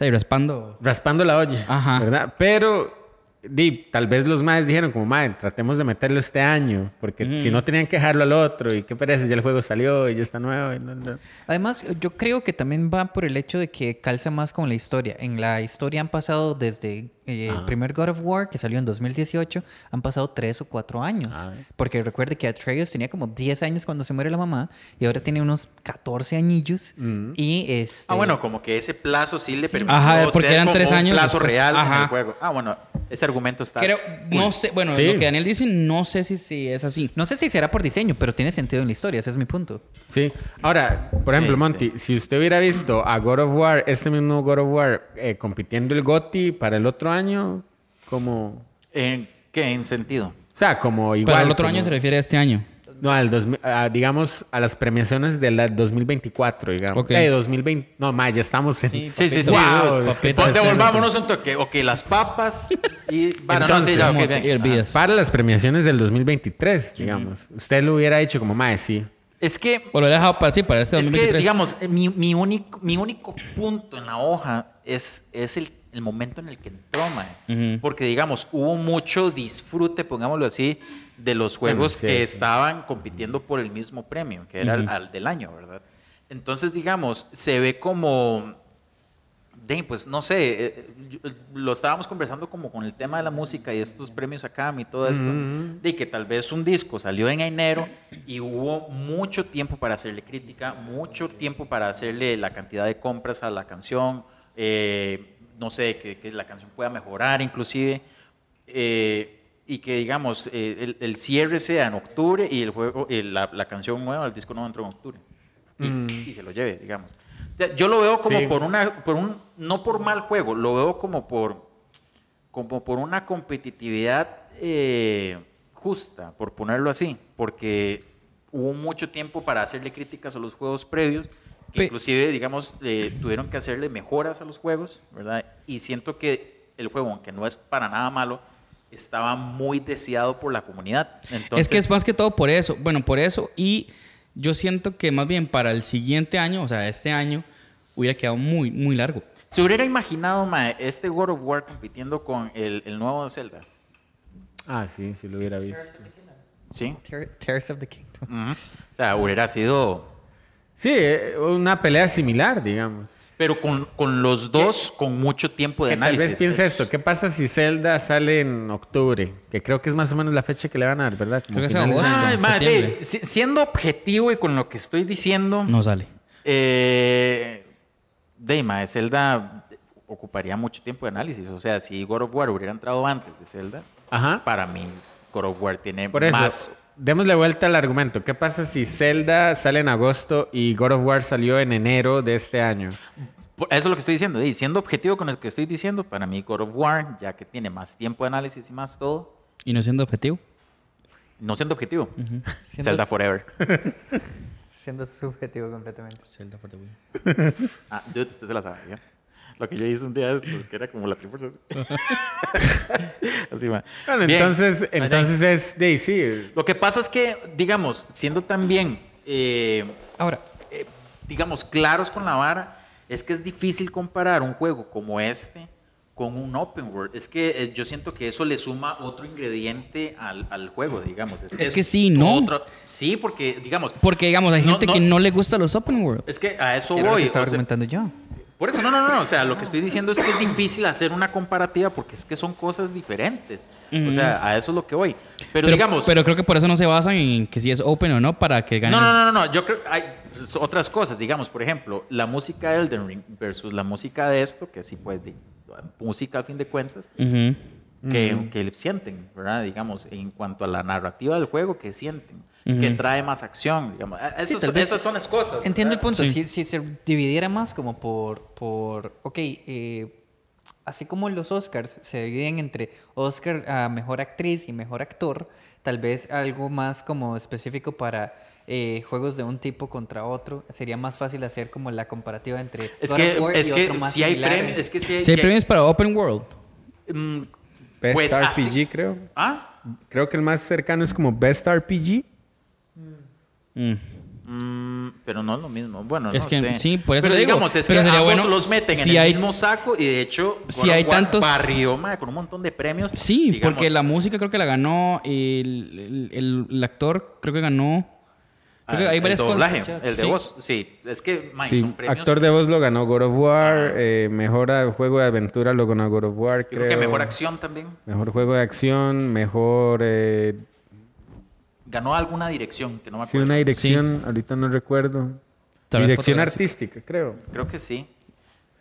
Y raspando... Raspando la olla, Ajá. ¿verdad? Pero di, tal vez los maes dijeron como, mae, tratemos de meterlo este año, porque si no tenían que dejarlo al otro y qué parece, ya el juego salió y ya está nuevo. y no- no. Además, yo creo que también va por el hecho de que calza más con la historia. En la historia han pasado desde eh, el primer God of War, que salió en 2018, han pasado tres o cuatro años. Ah. Porque recuerde que Atreus tenía como 10 años cuando se muere la mamá y ahora tiene unos 14 añillos. Y este... Ah, bueno, como que ese plazo sí le permitió Ajá, porque ser eran como tres un años plazo después. real en Ajá. el juego. Ah, bueno, ese argumento está Creo, cool. no sé, bueno, Sí. lo que Daniel dice, no sé si, si es así. No sé si será por diseño, pero tiene sentido en la historia, ese es mi punto. Sí. Ahora, por Sí, ejemplo, Monty, si usted hubiera visto a God of War, este mismo God of War, eh, compitiendo el GOTY para el otro año, como... ¿En qué en sentido? O sea, como igual... Para el otro como- año se refiere a este año. No, al 2000, a, digamos, a las premiaciones del 2024, digamos. Ok. Eh, 2020... No, ma, ya estamos en... Sí, Sí, sí, sí. Wow, es que papitas, Devolvámonos un toque. Ok, las papas y... Bueno, no, sí, Entonces, ya, ok, Como bien. te olvidas. Para las premiaciones del 2023, digamos. Usted lo hubiera hecho como, ma, sí. Es que O lo he dejado para sí, para este Es que, 2023. digamos, eh, mi, mi único, mi único punto en la hoja es, es el, el momento en el que entró, mae. Ujú. Porque, digamos, hubo mucho disfrute, pongámoslo así, de los juegos sí, que sí. estaban compitiendo por el mismo premio, que era el- Ujú. al del año, ¿verdad? Entonces, digamos, se ve como... Pues no sé, eh, yo- lo estábamos conversando como con el tema de la música y estos premios acá y todo esto, de que tal vez un disco salió en enero y hubo mucho tiempo para hacerle crítica, mucho tiempo para hacerle la cantidad de compras a la canción, eh, no sé, que, que la canción pueda mejorar inclusive, eh, y que digamos, eh, el, el cierre sea en octubre y el juego, eh, la, la canción nueva, el disco nuevo entró en octubre y, y se lo lleve, digamos. O sea, Yo lo veo como Sí. por una, por un, no por mal juego, lo veo como por, como por una competitividad justa, por ponerlo así, porque hubo mucho tiempo para hacerle críticas a los juegos previos, que Pe- inclusive, digamos, eh, tuvieron que hacerle mejoras a los juegos, ¿verdad? Y siento que el juego, aunque no es para nada malo, estaba muy deseado por la comunidad. Entonces, es que es más que todo por eso. Bueno, por eso. Y yo siento que más bien para el siguiente año, o sea, este año, hubiera quedado muy, muy largo. ¿Se hubiera imaginado, mae, este God of War compitiendo con el, el nuevo Zelda? Ah, sí, sí lo hubiera visto. ¿Sí? Tear- Tears of the Kingdom. Ujú. O sea, hubiera sido... Sí, eh, una pelea similar, digamos. pero con, con los dos con mucho tiempo de Que tal análisis. vez piensa Es- esto, ¿qué pasa si Zelda sale en octubre? Que creo que es más o menos la fecha que le van a dar, ¿verdad? Como Creo que. Ay, madre, siendo objetivo y con lo que estoy diciendo, No sale. eh, de mae, Zelda ocuparía mucho tiempo de análisis. O sea, si God of War hubiera entrado antes de Zelda, Ajá. para mí God of War tiene Por eso, más. Démosle vuelta al argumento. ¿Qué pasa si Zelda sale en agosto y God of War salió en enero de este año? Eso es lo que estoy diciendo. Y siendo objetivo con lo que estoy diciendo, para mí God of War, ya que tiene más tiempo de análisis y más todo, Y no siendo objetivo. no siendo objetivo, Siendo- Zelda Forever. Siendo subjetivo completamente. Zelda for the Wii. Ah, dude, usted se la sabe, ¿ya? Lo que yo hice un día de estos, que era como la triple. Así va. Bueno, Bien. entonces, entonces es de sí. Lo que pasa es que, digamos, siendo también, eh, Ahora, eh, digamos, claros con la vara, es que es difícil comparar un juego como este con un open world. Es que eh, yo siento que eso le suma otro ingrediente al, al juego, digamos. Es que sí, ¿no? otro- sí, porque, digamos, Porque, digamos, hay No, gente no. que no le gusta los open world. es que a eso ¿qué era lo que voy. estaba o sea, argumentando yo? Por eso, no, no, no, no. O sea, lo que estoy diciendo es que es difícil hacer una comparativa porque es que son cosas diferentes. O sea, a eso es lo que voy. Pero, digamos. pero creo que por eso no se basan en que si es open o no para que gane. no, no, no, no, no. Yo creo hay pues, otras cosas. Digamos, por ejemplo, la música de Elden Ring versus la música de esto, que sí, pues, de, música al fin de cuentas, que, que sienten, ¿verdad? Digamos, en cuanto a la narrativa del juego, que sienten, que trae más acción, digamos. Vez- esas son las cosas. Entiendo el punto. Sí. Si, si se dividiera más como por, por ok, eh, así como los Oscars se dividen entre Oscar a Mejor Actriz y Mejor Actor, tal vez algo más como específico para eh, juegos de un tipo contra otro, sería más fácil hacer como la comparativa entre Es que, es y que otro más si hay premios, es que si hay, Si hay si hay- premios para open world. mm, Best pues RPG, así- creo. ¿Ah? Creo que el más cercano es como Best RPG. Mm. Mm, pero no es lo mismo. Bueno, Es no que sé. sí, por eso pero digo, digamos, es pero que ambos bueno los meten si en el hay- mismo saco y de hecho Si hay tantos- barrió, mae, con un montón de premios. Sí, digamos. porque la música creo que la ganó el, el, el- el actor, creo que ganó. Creo que Ah, hay varias el doblaje, cosas. el de Sí. voz, sí. Es que, mae, Sí, son premios. actor de voz lo ganó God of War. eh, mejor juego de aventura lo ganó God of War, creo que mejor acción también. Mejor juego de acción, mejor... eh, Ganó alguna dirección, que no me sí, acuerdo. una dirección, ahorita no recuerdo. Dirección artística, creo. Creo que sí.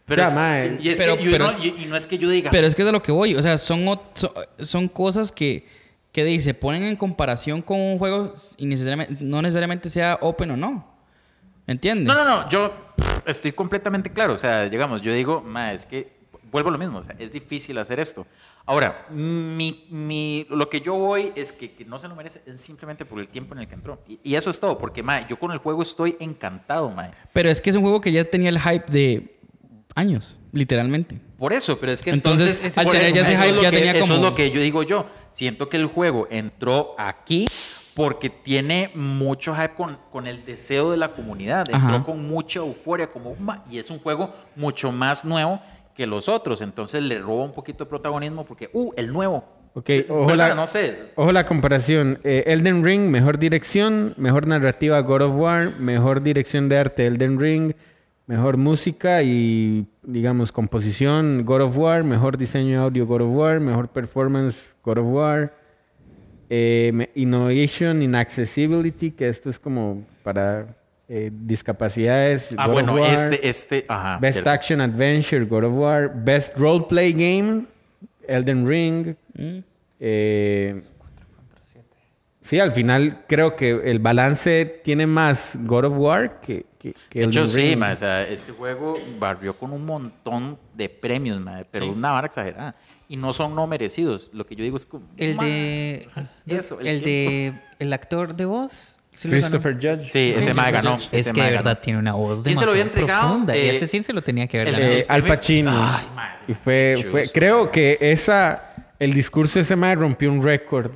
Ya, es- mae. y, es Pero- que yo pero no, es- y, y no es que yo diga. Pero es que es de lo que voy. O sea, son, son, son cosas que, que de- se ponen en comparación con un juego y necesariamente, no necesariamente sea open o no. ¿Entiendes? No, no, no, yo estoy completamente claro. O sea, digamos, yo digo, ma, es que vuelvo a lo mismo, o sea, es difícil hacer esto. Ahora, mi, mi- lo que yo voy es que, que no se lo merece es simplemente por el tiempo en el que entró. Y, y eso es todo, porque ma, yo con el juego estoy encantado, ma. Pero es que es un juego que ya tenía el hype de años, literalmente. Por eso, pero es que Entonces, entonces, al tener ya ese es hype, ya que- tenía Eso es como- lo que yo digo yo. Siento que el juego entró aquí porque tiene mucho hype con, con el deseo de la comunidad. Entró Ajá. con mucha euforia, como, y es un juego mucho más nuevo que los otros. Entonces le roba un poquito de protagonismo porque, uh, el nuevo. Ok, ojo la, No sé. ojo la comparación. Eh, Elden Ring, mejor dirección, mejor narrativa God of War, mejor dirección de arte Elden Ring, mejor música y, digamos, composición God of War, mejor diseño de audio God of War, mejor performance God of War, eh, Innovation in Accessibility, que esto es como para eh, discapacidades. Ah, God of bueno, War. este, este, ajá. Best cierto. Action Adventure, God of War. Best Roleplay Game, Elden Ring. Eh, sí, al final creo que el balance tiene más God of War que, que, que De hecho, sí, Ring. ma, o sea, este juego barrió con un montón de premios, ma, pero Sí. una vara exagerada. Y no son no merecidos. Lo que yo digo es como... El de. Eso, el el de. El actor de voz. ¿sí ganó? Christopher Judge. Sí, ese mae ganó. Es ese que de ganó. verdad tiene una voz ¿Quién se lo había demasiado entregado? profunda. y Eh, ese sí se lo tenía que haber ganado. Eh, Al Pacino. Ay, mae, y fue, fue creo que esa el discurso de ese mae rompió un récord.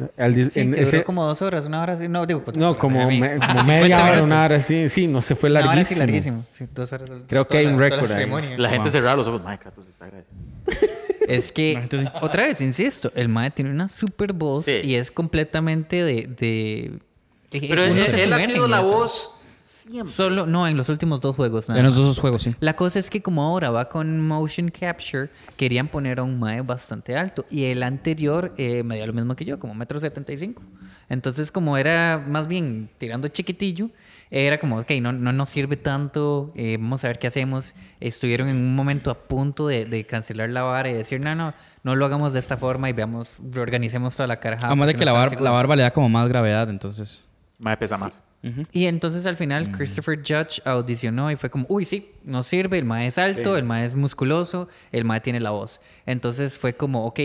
Sí, en que ese- duró como dos horas, una hora así. No, digo, pues, no, pues, como, me- como 50 media hora, una hora así. Sí, no se fue Una hora sí larguísimo. larguísimo. Sí, dos horas. Creo que hay un récord ahí. La gente cerraba los ojos. Mae, Kratos está agradecido. Es que, otra vez, insisto, el mae tiene una super voz Sí. y es completamente de... de Pero uno él, ha sido la eso. voz Siempre. Solo, no, en los últimos dos juegos. nada En los dos juegos, sí. La cosa es que como ahora va con motion capture, querían poner a un mae bastante alto. Y el anterior eh, medía lo mismo que yo, como metro setenta y cinco. Entonces como era más bien tirando chiquitillo, era como, ok, no, no nos sirve tanto, eh, vamos a ver qué hacemos. Estuvieron en un momento a punto de, de cancelar la vara y decir, no, no, no lo hagamos de esta forma y veamos, reorganicemos toda la carajada. Además de que no la, bar- seguros". la barba le da como más gravedad, entonces. Mae pesa más. Y entonces al final Christopher Judge audicionó y fue como, uy, sí, nos sirve, el mae es alto, el mae es musculoso, el mae tiene la voz. Entonces fue como, ok,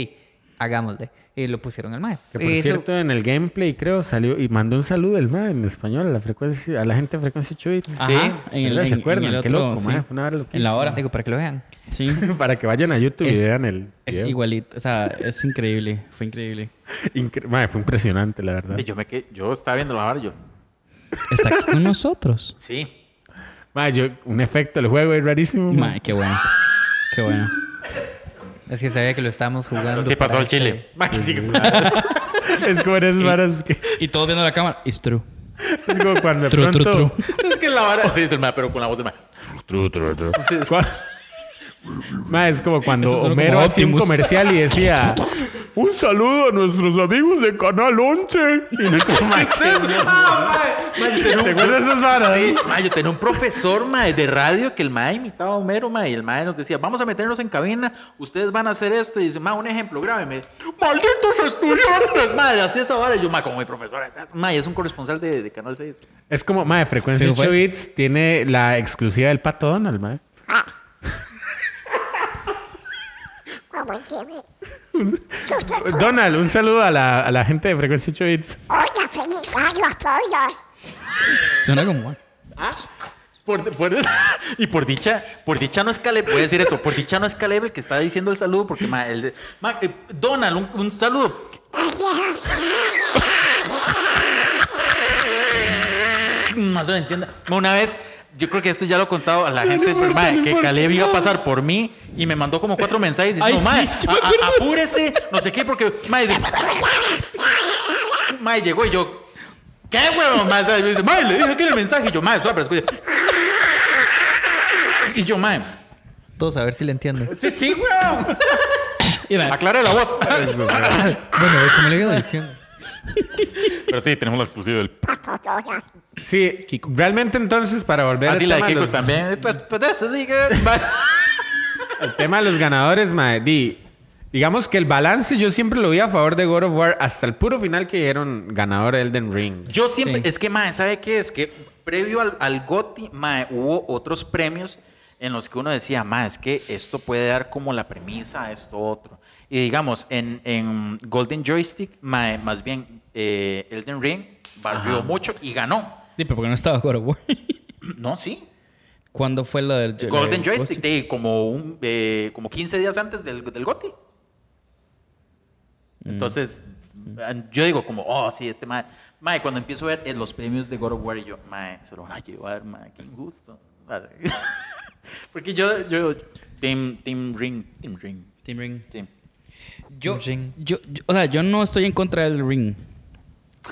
hagámosle. Y lo pusieron al mae. Que por Eso- cierto, en el gameplay creo salió y mandó un saludo el man en español a la frecuencia, a la gente de frecuencia 8 bits. Ajá, Sí, en el. ¿Se en- en acuerdan? el Qué otro, loco, sí. mae, fue una vara En la hora. Digo, para que lo vean. Sí. Para que vayan a YouTube y vean el Es igualito. O sea, es increíble. Fue increíble. Incre- mae, fue impresionante, la verdad. Sí, yo, me quedé- yo estaba viendo la y yo. Está aquí con nosotros. Sí. Mae, yo- un efecto del juego es rarísimo. mae. Mae, qué bueno. Qué bueno. Es que sabía que lo estábamos jugando. Sí pasó el chile. este- sí, Es como en esas varas que... Y todos viendo la cámara. It's true. Es como cuando de True, true, pronto... Es que la vara. Sí, es del pero con la voz del mae. Tru, tru, tru. Sí, es- Ma, es como cuando Homero hacía un comercial y decía un saludo a nuestros amigos de Canal 11. Y no como, ma, ¿Te acuerdas de esas varas? Sí, mae, yo tenía un profesor mae, de radio que el mae imitaba a Homero, mae, y el mae nos decía, vamos a meternos en cabina, ustedes van a hacer esto, y dice, mae, un ejemplo, grábeme. ¡Malditos estudiantes! Mae, así esa vara, y yo, mae, como mi profesora, mae, es un corresponsal de, de Canal 6. Es como, ma, Frecuencia Sí, fue 8 eso. bits tiene la exclusiva del pato Donald, ma. Como quiere. Donald, un saludo a la, a la gente de Frecuencia 8 bits. Hola, feliz año a todos. Suena como. Por, por- y por dicha, por dicha no es Caleb, voy a decir esto, por dicha no es Caleb el que está diciendo el saludo, porque mae, el mae, eh, Donald, un, un saludo. Más lo entienda. Una vez, yo creo que esto ya lo he contado a la gente, pero, mae, que Caleb iba a pasar por mí y me mandó como cuatro mensajes diciendo, Ay, mae, sí, yo me a- a- acuerdo de eso. apúrese, no sé qué, porque, mae, dice- mae, llegó y yo, ¿qué huevón? Mae, dice, mae, le dije que era el mensaje, y yo, mae, suave, pero escucha. Y yo, mae, Todos a ver si le entiendo. sí, sí, vea, Aclara la voz. bueno, como le iba diciendo. Pero sí, tenemos la exclusiva del. Sí, realmente entonces, para volver Así al la tema de de Kiko los- también. Pues, pues. El tema de los ganadores, mae, di, digamos que el balance yo siempre lo vi a favor de God of War hasta el puro final que dieron ganador Elden Ring. Yo siempre, Sí. es que, mae, ¿sabe qué? Es que previo al, al GOTY, mae, hubo otros premios en los que uno decía, mae, es que esto puede dar como la premisa a esto otro. Y digamos, en, en Golden Joystick, más bien, eh, Elden Ring barrió mucho y ganó. Sí, pero porque no estaba God of War. No, sí. ¿Cuándo fue lo del Golden del Joystick, de como, un, eh, como 15 días antes del, del GOTY. Entonces, yo digo como, oh, sí, este mae. Mae, cuando empiezo a ver eh, los premios de God of War, y yo, mae, se lo van a llevar, mae, qué injusto. Porque yo, yo, Team, team Ring, Team Ring, Team Ring. sí. Yo, Ring. yo, yo- o sea, yo no estoy en contra del ring.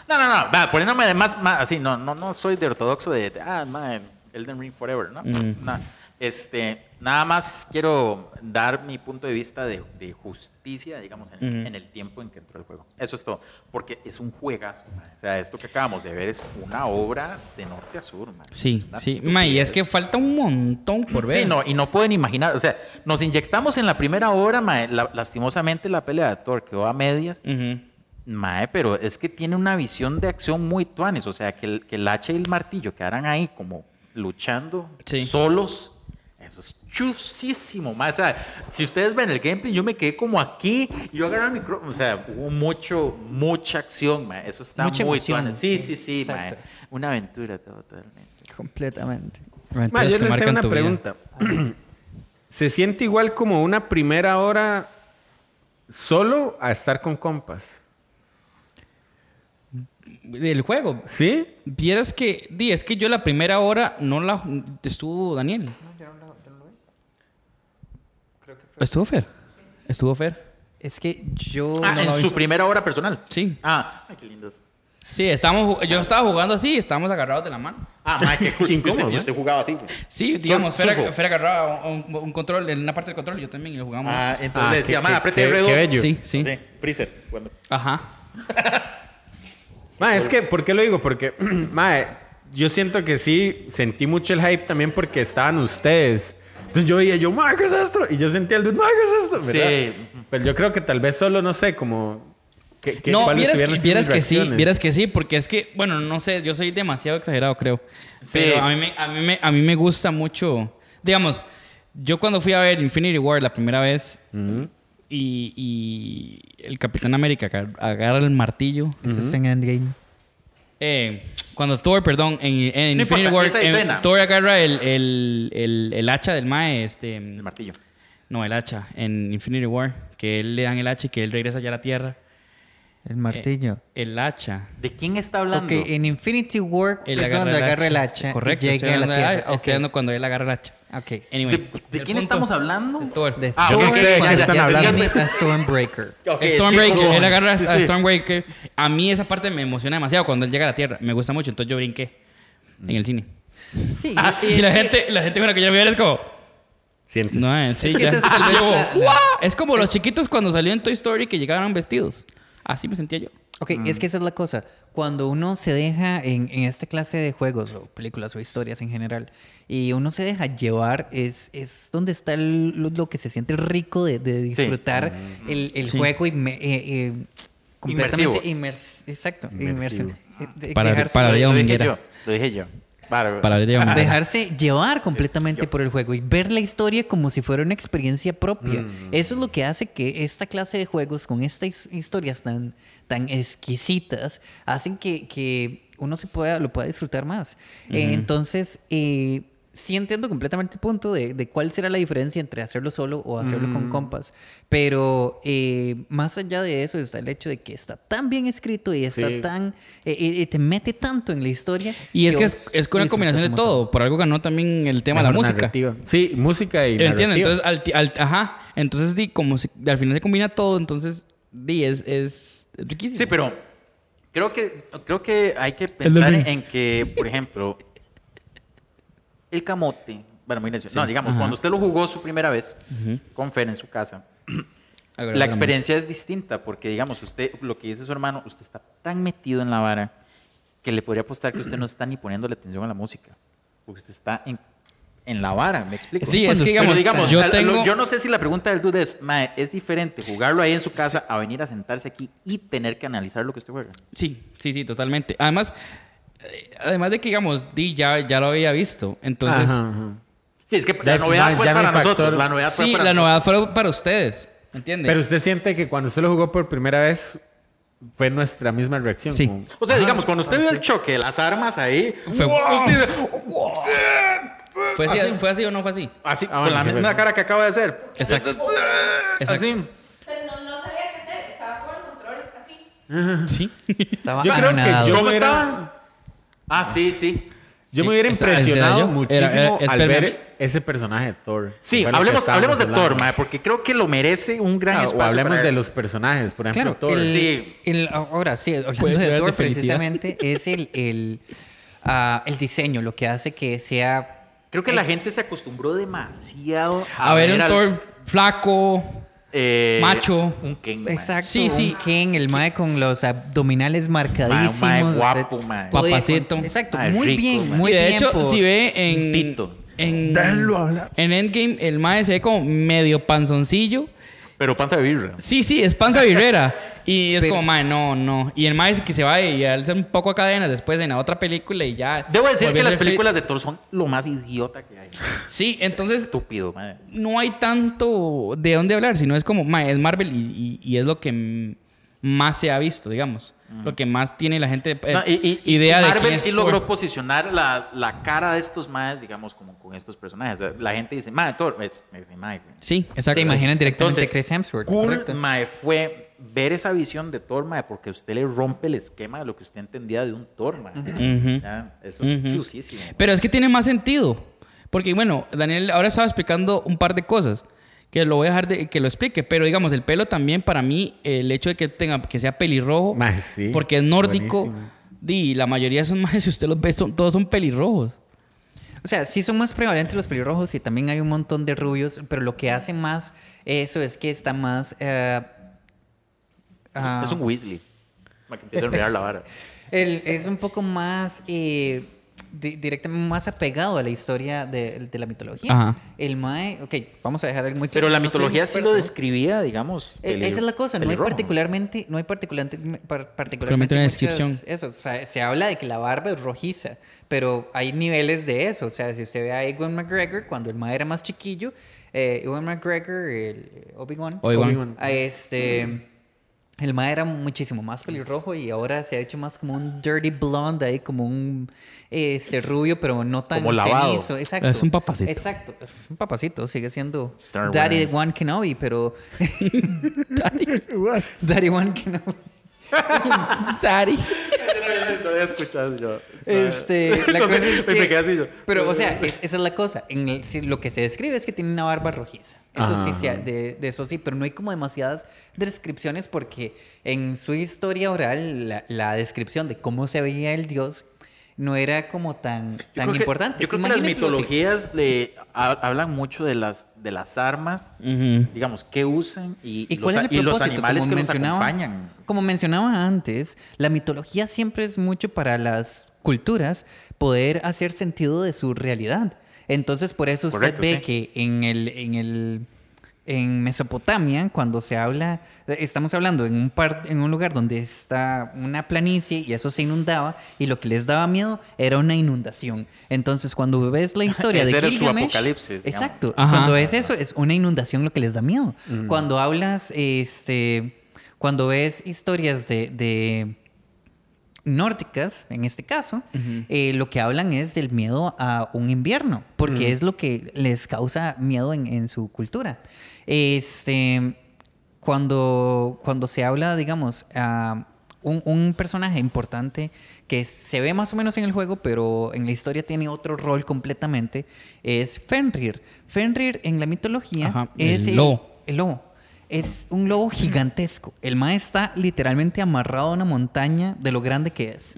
No, no, no, va, poniéndome de más, más así, no, no, no soy de ortodoxo de, de, ah, man, Elden Ring forever, ¿no? No, este, nada más quiero dar mi punto de vista de, de justicia, digamos, en, el- en el tiempo en que entró el juego. Eso es todo, porque es un juegazo, man. O sea, esto que acabamos de ver es una obra de norte a sur, man. Sí, sí. Ma, y es que falta un montón por ver. Sí, no, y no pueden imaginar, o sea, nos inyectamos en la primera hora, mae, la- lastimosamente la pelea de Thor quedó a medias, Ujú. Mae, pero es que tiene una visión de acción muy tuanes. O sea, que el, que el hacha y el martillo quedaran ahí como luchando Sí. solos. Chusísimo. Mae. O sea, si ustedes ven el gameplay, yo me quedé como aquí. y Yo agarré el micrófono. O sea, hubo mucho, mucha acción. mae. Eso está Mucha muy tuanes. Sí, sí, sí. Exacto. Una aventura totalmente. Completamente. Ma, yo les tengo una pregunta. ¿Se siente igual como una primera hora solo a estar con compas? Del juego. ¿Sí? Vieras que, di, es que yo la primera hora no la estuvo Daniel. Estuvo Fer. Estuvo Fer. Es que yo. Ah, no en su primera hora personal. Sí. Ah, ay, qué lindos. Sí, estamos, yo estaba jugando así, estábamos agarrados de la mano. Ah, mae, qué cool. Qué incómodo, usted- usted jugaba así. Sí, digamos, Fer. Fer agarraba un, un control, en una parte del control, y yo también, y lo jugamos. Ah, entonces Ah, le decía, qué- apriete qué- R2. qué bello. sí, sí, Sí, freezer. Cuando- Ajá. Ma, es que, ¿por qué lo digo? Porque, ma, yo siento que sí sentí mucho el hype también porque estaban ustedes. Entonces yo veía yo, ¿qué es esto? Y yo sentía el dude, ma, ¿qué es esto? ¿Verdad? Sí. Pero yo creo que tal vez solo, no sé, como... ¿qué- qué- No, vieras, que, vieras que sí, vieras que sí, porque es que, bueno, no sé, yo soy demasiado exagerado, creo. Sí. Pero a mí, me, a, mí me, a mí me gusta mucho, digamos, yo cuando fui a ver Infinity War la primera vez y, y el Capitán América agar- agarra el martillo, Eso es en Endgame. Eh, cuando Thor, perdón, en, en No Infinity War, en-. Thor agarra el, el, el, el hacha del Mae, este... El martillo. No, el hacha, en Infinity War, que él le dan el hacha y que él regresa ya a la Tierra. El martillo. El hacha. ¿De quién está hablando? ok, en Infinity War Él es donde agarra el hacha Correcto. y estoy llega a la de- Tierra. Estoy Ok. hablando cuando él agarra el hacha. Ok. ¿De, Anyways, de el quién punto- estamos hablando? de Thor. De Ah, Yo no sé de qué están hablando. es que- a Stormbreaker. Es que Stormbreaker, él agarra Sí, a sí. Stormbreaker. A mí esa parte me emociona demasiado cuando él llega a la Tierra. Me gusta mucho, entonces yo brinqué en el cine. Sí, Ah, y- y la gente, la gente con la que yo vi es como... Sientes. No, eh, sí, Es que es. Es como los chiquitos cuando salió en Toy Story que llegaban vestidos. Así me sentía yo. Ok, es que esa es la cosa. Cuando uno se deja en, en esta clase de juegos o películas o historias en general y uno se deja llevar, es, es donde está el- lo, lo que se siente rico de, de disfrutar el, el Sí. juego y me- eh, eh, completamente inmers- Exacto, Inmersivo. inmersión. Eh, de- Para- para- Lo, lo dije yo. Lo dije yo. Para, dejarse llevar completamente por el juego y ver la historia como si fuera una experiencia propia. Mm. Eso es lo que hace que esta clase de juegos con estas historias tan, tan exquisitas hacen que, que uno se pueda, lo pueda disfrutar más. Eh, entonces, eh, sí entiendo completamente el punto de, de cuál será la diferencia entre hacerlo solo o hacerlo Mm. con compas. Pero eh, más allá de eso está el hecho de que está tan bien escrito y está Sí. tan... eh, eh, eh, te mete tanto en la historia. Y es que es, es una combinación de montón. todo. Por algo ganó también el tema de la música. narrativa. Sí, música y ¿Entiendes? Entonces, al, al- ajá. Entonces, di, como si- al final se combina todo, entonces, di, es, es riquísimo. Sí, pero creo que, creo que hay que pensar en que, por ejemplo, el camote, bueno, muy necio. No, digamos, Ajá. cuando usted lo jugó su primera vez con Fer en su casa, la experiencia es distinta porque, digamos, usted, lo que dice su hermano, usted está tan metido en la vara que le podría apostar que usted no está ni poniéndole atención a la música. Porque usted está en, en la vara, ¿me explico? Sí, es Cuando que usted- Pero digamos, digamos, yo tengo... yo no sé si la pregunta del dude es, mae, es diferente jugarlo ahí en su casa a venir a sentarse aquí y tener que analizar lo que usted juega. Sí, sí, sí, totalmente. Además, además de que, digamos, di, ya, ya lo había visto. Entonces, Ajá, ajá. Sí, es que Ya- la novedad ya- fue ya para factor- nosotros. La novedad fue sí, para la novedad fue para ustedes. ¿Entiendes? Pero usted siente que cuando usted lo jugó por primera vez fue nuestra misma reacción. Sí. como- O sea, digamos, cuando usted vio el choque de las armas ahí, Fue- ¡wow! usted- ¿Fue, así, ¿Fue así o no fue así? así, Ah, con bueno, la sí, misma cara que acaba de hacer. Exacto. Exacto. Así. Pero no, no sabía qué hacer, estaba con el control así. Sí. Estaba Yo creo que yo ¿Cómo me hubiera- estaban? Ah, sí, sí. Yo Sí, me hubiera era impresionado muchísimo Era- era- al ver ese personaje de Thor. Sí, hablemos, hablemos de hablando. Thor, mae, porque creo que lo merece un gran Ah, espacio. o hablemos para de él. los personajes, por ejemplo, Claro, Thor. el, Sí. el- ahora sí, hablando de Thor de precisamente es el, el, ah, el diseño, lo que hace que sea... Creo que la gente se acostumbró demasiado a, A ver un al- Thor flaco. Eh, macho. Un Ken. Exacto, Sí, sí. un Ken, el mae con los abdominales marcadísimos. Mae, mae guapo, mae. Papacito. Exacto, Mae, muy rico, bien, muy y de bien. hecho, por- si ve en. Tito. En, en Endgame, el mae se ve como medio panzoncillo. Pero panza de birra. Sí, sí, es panza virrera. Y es Pero- como, mae, no, no. Y el mae es que se va y alza un poco a cadenas después en la otra película y ya. Debo decir que las películas de Thor son lo más idiota que hay. Sí, entonces Estúpido, mae. no hay tanto de dónde hablar, sino es como, mae, es Marvel y, y- y es lo que m- más se ha visto, digamos. Lo que más tiene la gente eh, No, y, y- y idea de Marvel quién es sí Thor. logró posicionar la, la cara de estos maes, digamos, como con estos personajes. O sea, la gente dice, mae, Thor, es, es mae, güey. Sí, exacto. Se imaginan directamente Entonces, Chris Hemsworth. Cool, correcto. mae, fue ver esa visión de Thor, mae, porque usted le rompe el esquema de lo que usted entendía de un Thor, mae. Ya, Eso es chusísimo. Pero es que tiene más sentido. Porque, bueno, Daniel ahora estaba explicando un par de cosas. Que lo voy a dejar de que lo explique. Pero, digamos, el pelo también, para mí, el hecho de que tenga que sea pelirrojo. Sí, porque es nórdico. buenísimo. Di, la mayoría de esos maes, si usted los ve, son- todos son pelirrojos. O sea, sí son más prevalentes los pelirrojos y también hay un montón de rubios, pero lo que hace más eso es que está más... eh, ah, Es un Weasley. Para que empiece a enredar la vara. el- es un poco más... eh, di- directamente más apegado a la historia de, de la mitología. Ajá. El Mae... Ok, vamos a dejar algo muy claro. Pero la no mitología sí lo describía, digamos. Eh, peli- Esa es la cosa, no hay particularmente, no hay particularmente, par- Particularmente una descripción. Eso, o sea, se habla de que la barba es rojiza, pero hay niveles de eso. O sea, si usted ve a Ewan McGregor, cuando el mae era más chiquillo, eh, Ewan McGregor, el eh, Obi-Wan, Obi-Wan. Obi-Wan. a este, el mae era muchísimo más pelirrojo y ahora se ha hecho más como un dirty blonde, ahí como un este, rubio, pero no tan Como lavado. cenizo. Exacto. Es un papacito. Exacto, es un papacito, sigue siendo Star Daddy Wars. One Kenobi, pero... Daddy One Kenobi. Daddy. Lo había escuchado yo. Este, la cosa Entonces, es me que- quedé así yo. Pero, o sea, es- esa es la cosa. En el- si lo que se describe es que tiene una barba rojiza. Eso Ajá. de, de eso sí, pero no hay como demasiadas descripciones porque en su historia oral, la, la descripción de cómo se veía el dios no era como tan, Yo tan que- importante. yo creo que las mitologías ha- hablan mucho de las, de las armas, digamos, qué usan y, ¿Y los, y los animales Como que nos acompañan. Como mencionaba antes, la mitología siempre es mucho para las culturas poder hacer sentido de su realidad. Entonces, por eso usted Correcto, ve sí. que en el, en el en Mesopotamia, cuando se habla, estamos hablando en un par, en un lugar donde está una planicie y eso se inundaba y lo que les daba miedo era una inundación. Entonces, cuando ves la historia Ese de era su Gilgamesh, apocalipsis, digamos. exacto, Ajá. cuando ves eso es una inundación lo que les da miedo. Cuando hablas, este, cuando ves historias de, de nórdicas, en este caso, eh, lo que hablan es del miedo a un invierno, porque es lo que les causa miedo en, en su cultura. Este, cuando, cuando se habla, digamos, a un, un personaje importante que se ve más o menos en el juego, pero en la historia tiene otro rol completamente, es Fenrir. Fenrir en la mitología Ajá, es el lobo. el lobo. Es un lobo gigantesco. El mae está literalmente amarrado a una montaña de lo grande que es.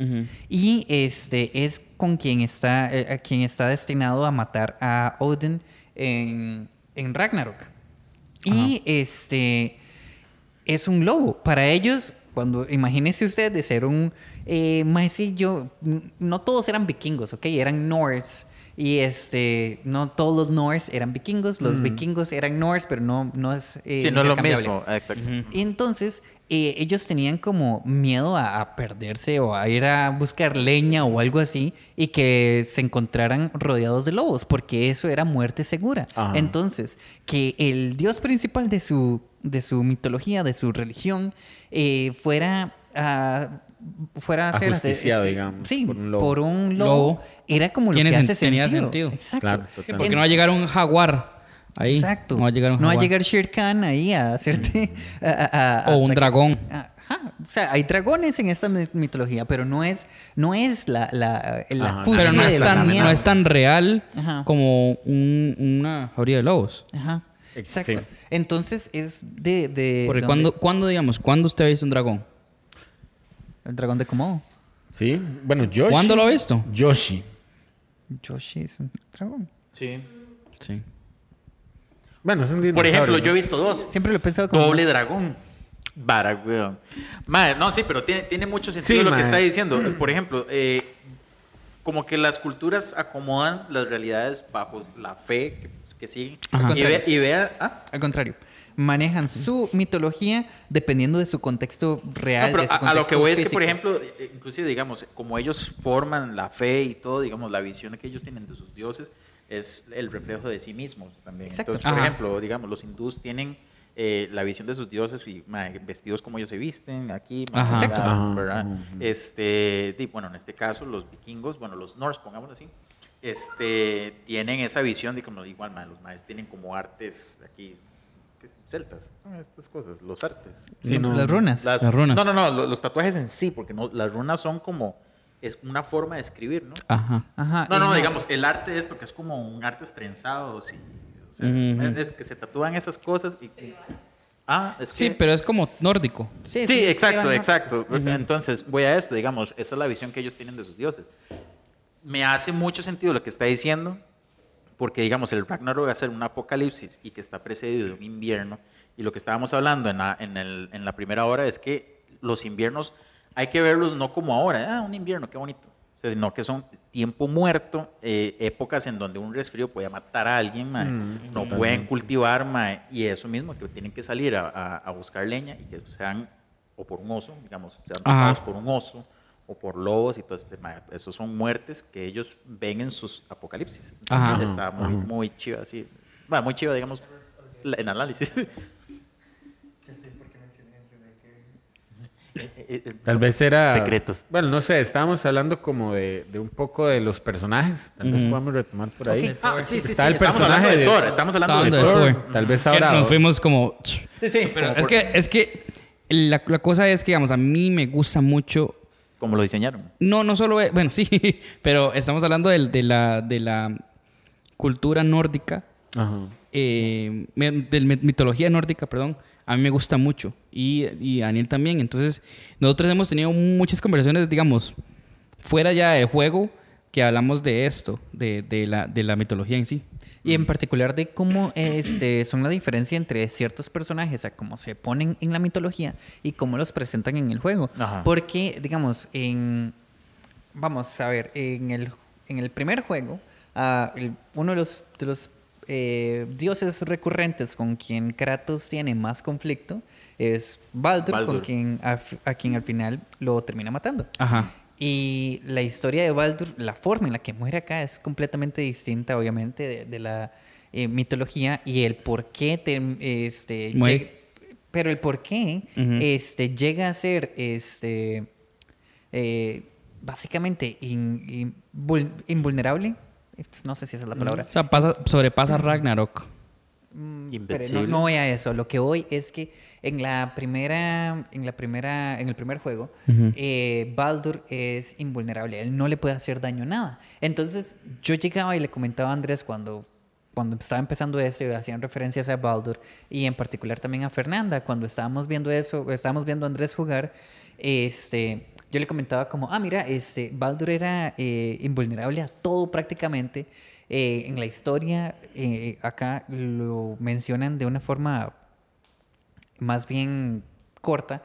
Y este es con quien está, eh, a quien está destinado a matar a Odin en, en Ragnarok. Y este es un lobo. Para ellos, cuando imagínese usted de ser un eh, maecillo, no todos eran vikingos, ¿ok? Eran Norse. Y este, no todos los Norse eran vikingos, los vikingos eran Norse, pero no, no es. eh, Sí, no es lo mismo. Exacto. Y entonces eh, ellos tenían como miedo a, a perderse o a ir a buscar leña o algo así y que se encontraran rodeados de lobos, porque eso era muerte segura. Ajá. Entonces, que el dios principal de su, de su mitología, de su religión, eh, fuera a fuera a ser Ajusticiado, este, digamos, sí, por un lobo. por un lobo, Lobo. era como lo Tiene que hace tenía sentido. sentido. Exacto. Claro, porque no va a llegar un jaguar ahí. Exacto. No va a llegar un No va a jaguar. llegar Shere Khan ahí a hacerte. a- a- a- O un dragón. Ajá. O sea, hay dragones en esta mi- mitología, pero no es, no es la, la, la Ajá. cúspide Pero no es, de la tan, amenaza. no es tan real Ajá. como un- una jauría de lobos. Ajá. Ex- Exacto. sí. Entonces es de. de Porque cuando, cuando, digamos, cuando usted ha visto un dragón? El dragón de Komodo. Sí, bueno, Yoshi. ¿Cuándo lo ha visto? Yoshi. Yoshi es un dragón. Sí. Sí. Bueno, es un Por dinosaurio, ejemplo, ¿no? yo he visto dos. Siempre lo he pensado como. Doble dragón. Vara, weón. Madre, no, sí, pero tiene, tiene mucho sentido Sí, lo que mae. está diciendo. Por ejemplo, eh, como que las culturas acomodan las realidades bajo la fe que, que siguen. Y, ve- y vea. ah, Al contrario. Manejan su mitología dependiendo de su contexto real. No, pero de su a, a lo que contexto voy es que, por físico. ejemplo, eh, inclusive, digamos, como ellos forman la fe y todo, digamos, la visión que ellos tienen de sus dioses es el reflejo de sí mismos también. Exacto. Entonces, por Ajá. ejemplo, digamos, los hindús tienen eh, la visión de sus dioses y ma, vestidos como ellos se visten aquí, ma, Ajá. ¿verdad? Exacto. Ajá, ¿verdad? ujú. Este, y, bueno, en este caso, los vikingos, bueno, los norse, pongámoslo así, este, tienen esa visión de como igual, ma, los maes tienen como artes aquí, celtas, ¿no? estas cosas, los artes. Sí, no. Las runas. Las, Las runas. No, no, no, lo- los, tatuajes en sí, porque no, las runas son como, es una forma de escribir, ¿no? Ajá. Ajá. No, y no, digamos, el arte de esto, que es como un arte trenzado, sí. O sea, Ujú. es que se tatúan esas cosas y... Ah, es Sí, que- pero es como nórdico. Sí, sí, exacto, exacto. Entonces, voy a esto, digamos, esa es la visión que ellos tienen de sus dioses. Me hace mucho sentido lo que está diciendo, porque, digamos, el Ragnarok va a ser un apocalipsis y que está precedido de un invierno. Y lo que estábamos hablando en la, en el- en la primera hora es que los inviernos hay que verlos no como ahora, ah, un invierno, qué bonito, sino que son tiempo muerto, eh, épocas en donde un resfrío puede matar a alguien, mae, no pueden cultivar, mae, y eso mismo, que tienen que salir a, a- a buscar leña y que sean, o por un oso, digamos, sean tocados por un oso, o por lobos y todo este, mae, esos son muertes que ellos ven en sus apocalipsis. Entonces, Ajá. está muy, muy chiva, así, bueno, muy chiva, digamos, en análisis. Eh, eh, Tal vez era. Secretos. Bueno, no sé, estábamos hablando como de, de un poco de los personajes. Tal vez podamos retomar por ahí. Ah, sí, sí, Está sí. el Estamos personaje hablando de, de- Thor. Estamos hablando de Thor. de Thor. Tal vez Es que ahora. nos fuimos como... Sí, sí. Pero es por- que, es que la, la cosa es que, digamos, a mí me gusta mucho Como lo diseñaron. No, no solo es, bueno, sí, pero estamos hablando del- de, la, de la cultura nórdica, Ajá. eh, de la mitología nórdica, perdón, a mí me gusta mucho y, y Daniel también. Entonces, nosotros hemos tenido muchas conversaciones, digamos, fuera ya del juego, que hablamos de esto, de, de la, de la mitología en sí. Y en particular de cómo este, son la diferencia entre ciertos personajes, a cómo se ponen en la mitología y cómo los presentan en el juego. Ajá. Porque, digamos, en. Vamos a ver, en el, en el primer juego, ah, el- uno de los, de los eh, dioses recurrentes con quien Kratos tiene más conflicto es Baldur, con quien a, a quien al final lo termina matando. Ajá. Y la historia de Baldur, la forma en la que muere acá es completamente distinta, obviamente, de, de la eh, mitología y el por qué te- este, Muere. lleg- pero el por qué este, llega a ser este, eh, básicamente in- in- vul- invulnerable. No sé si esa es la palabra. O sea, pasa, sobrepasa Ragnarok. Mm, Pero no voy a eso. Lo que voy es que en la primera, en la primera, en el primer juego, eh, Baldur es invulnerable. Él no le puede hacer daño a nada. Entonces, yo llegaba y le comentaba a Andrés cuando, cuando estaba empezando eso, y hacían referencias a Baldur y en particular también a Fernanda. Cuando estábamos viendo eso, estábamos viendo a Andrés jugar, este, yo le comentaba como, ah, mira, este, Baldur era eh, invulnerable a todo prácticamente. Eh, en la historia, eh, acá lo mencionan de una forma más bien corta,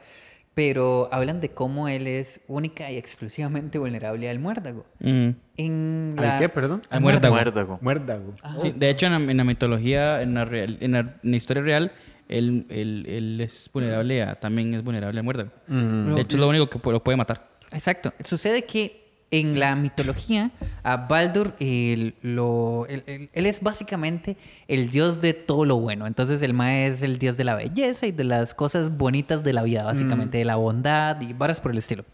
pero hablan de cómo él es única y exclusivamente vulnerable al muérdago. En ¿Al qué, perdón? Al muérdago. Muérdago. Muérdago. Sí, de hecho, en la, en la mitología, en la, real- en la, en la historia real, él, él- él es vulnerable a, también es vulnerable al muérdago. De hecho, es lo único que lo puede matar. Exacto. Sucede que en la mitología, a Baldur, él, lo, él, él- él es básicamente el dios de todo lo bueno. Entonces, el Mae es el dios de la belleza y de las cosas bonitas de la vida, básicamente, de la bondad y varas por el estilo.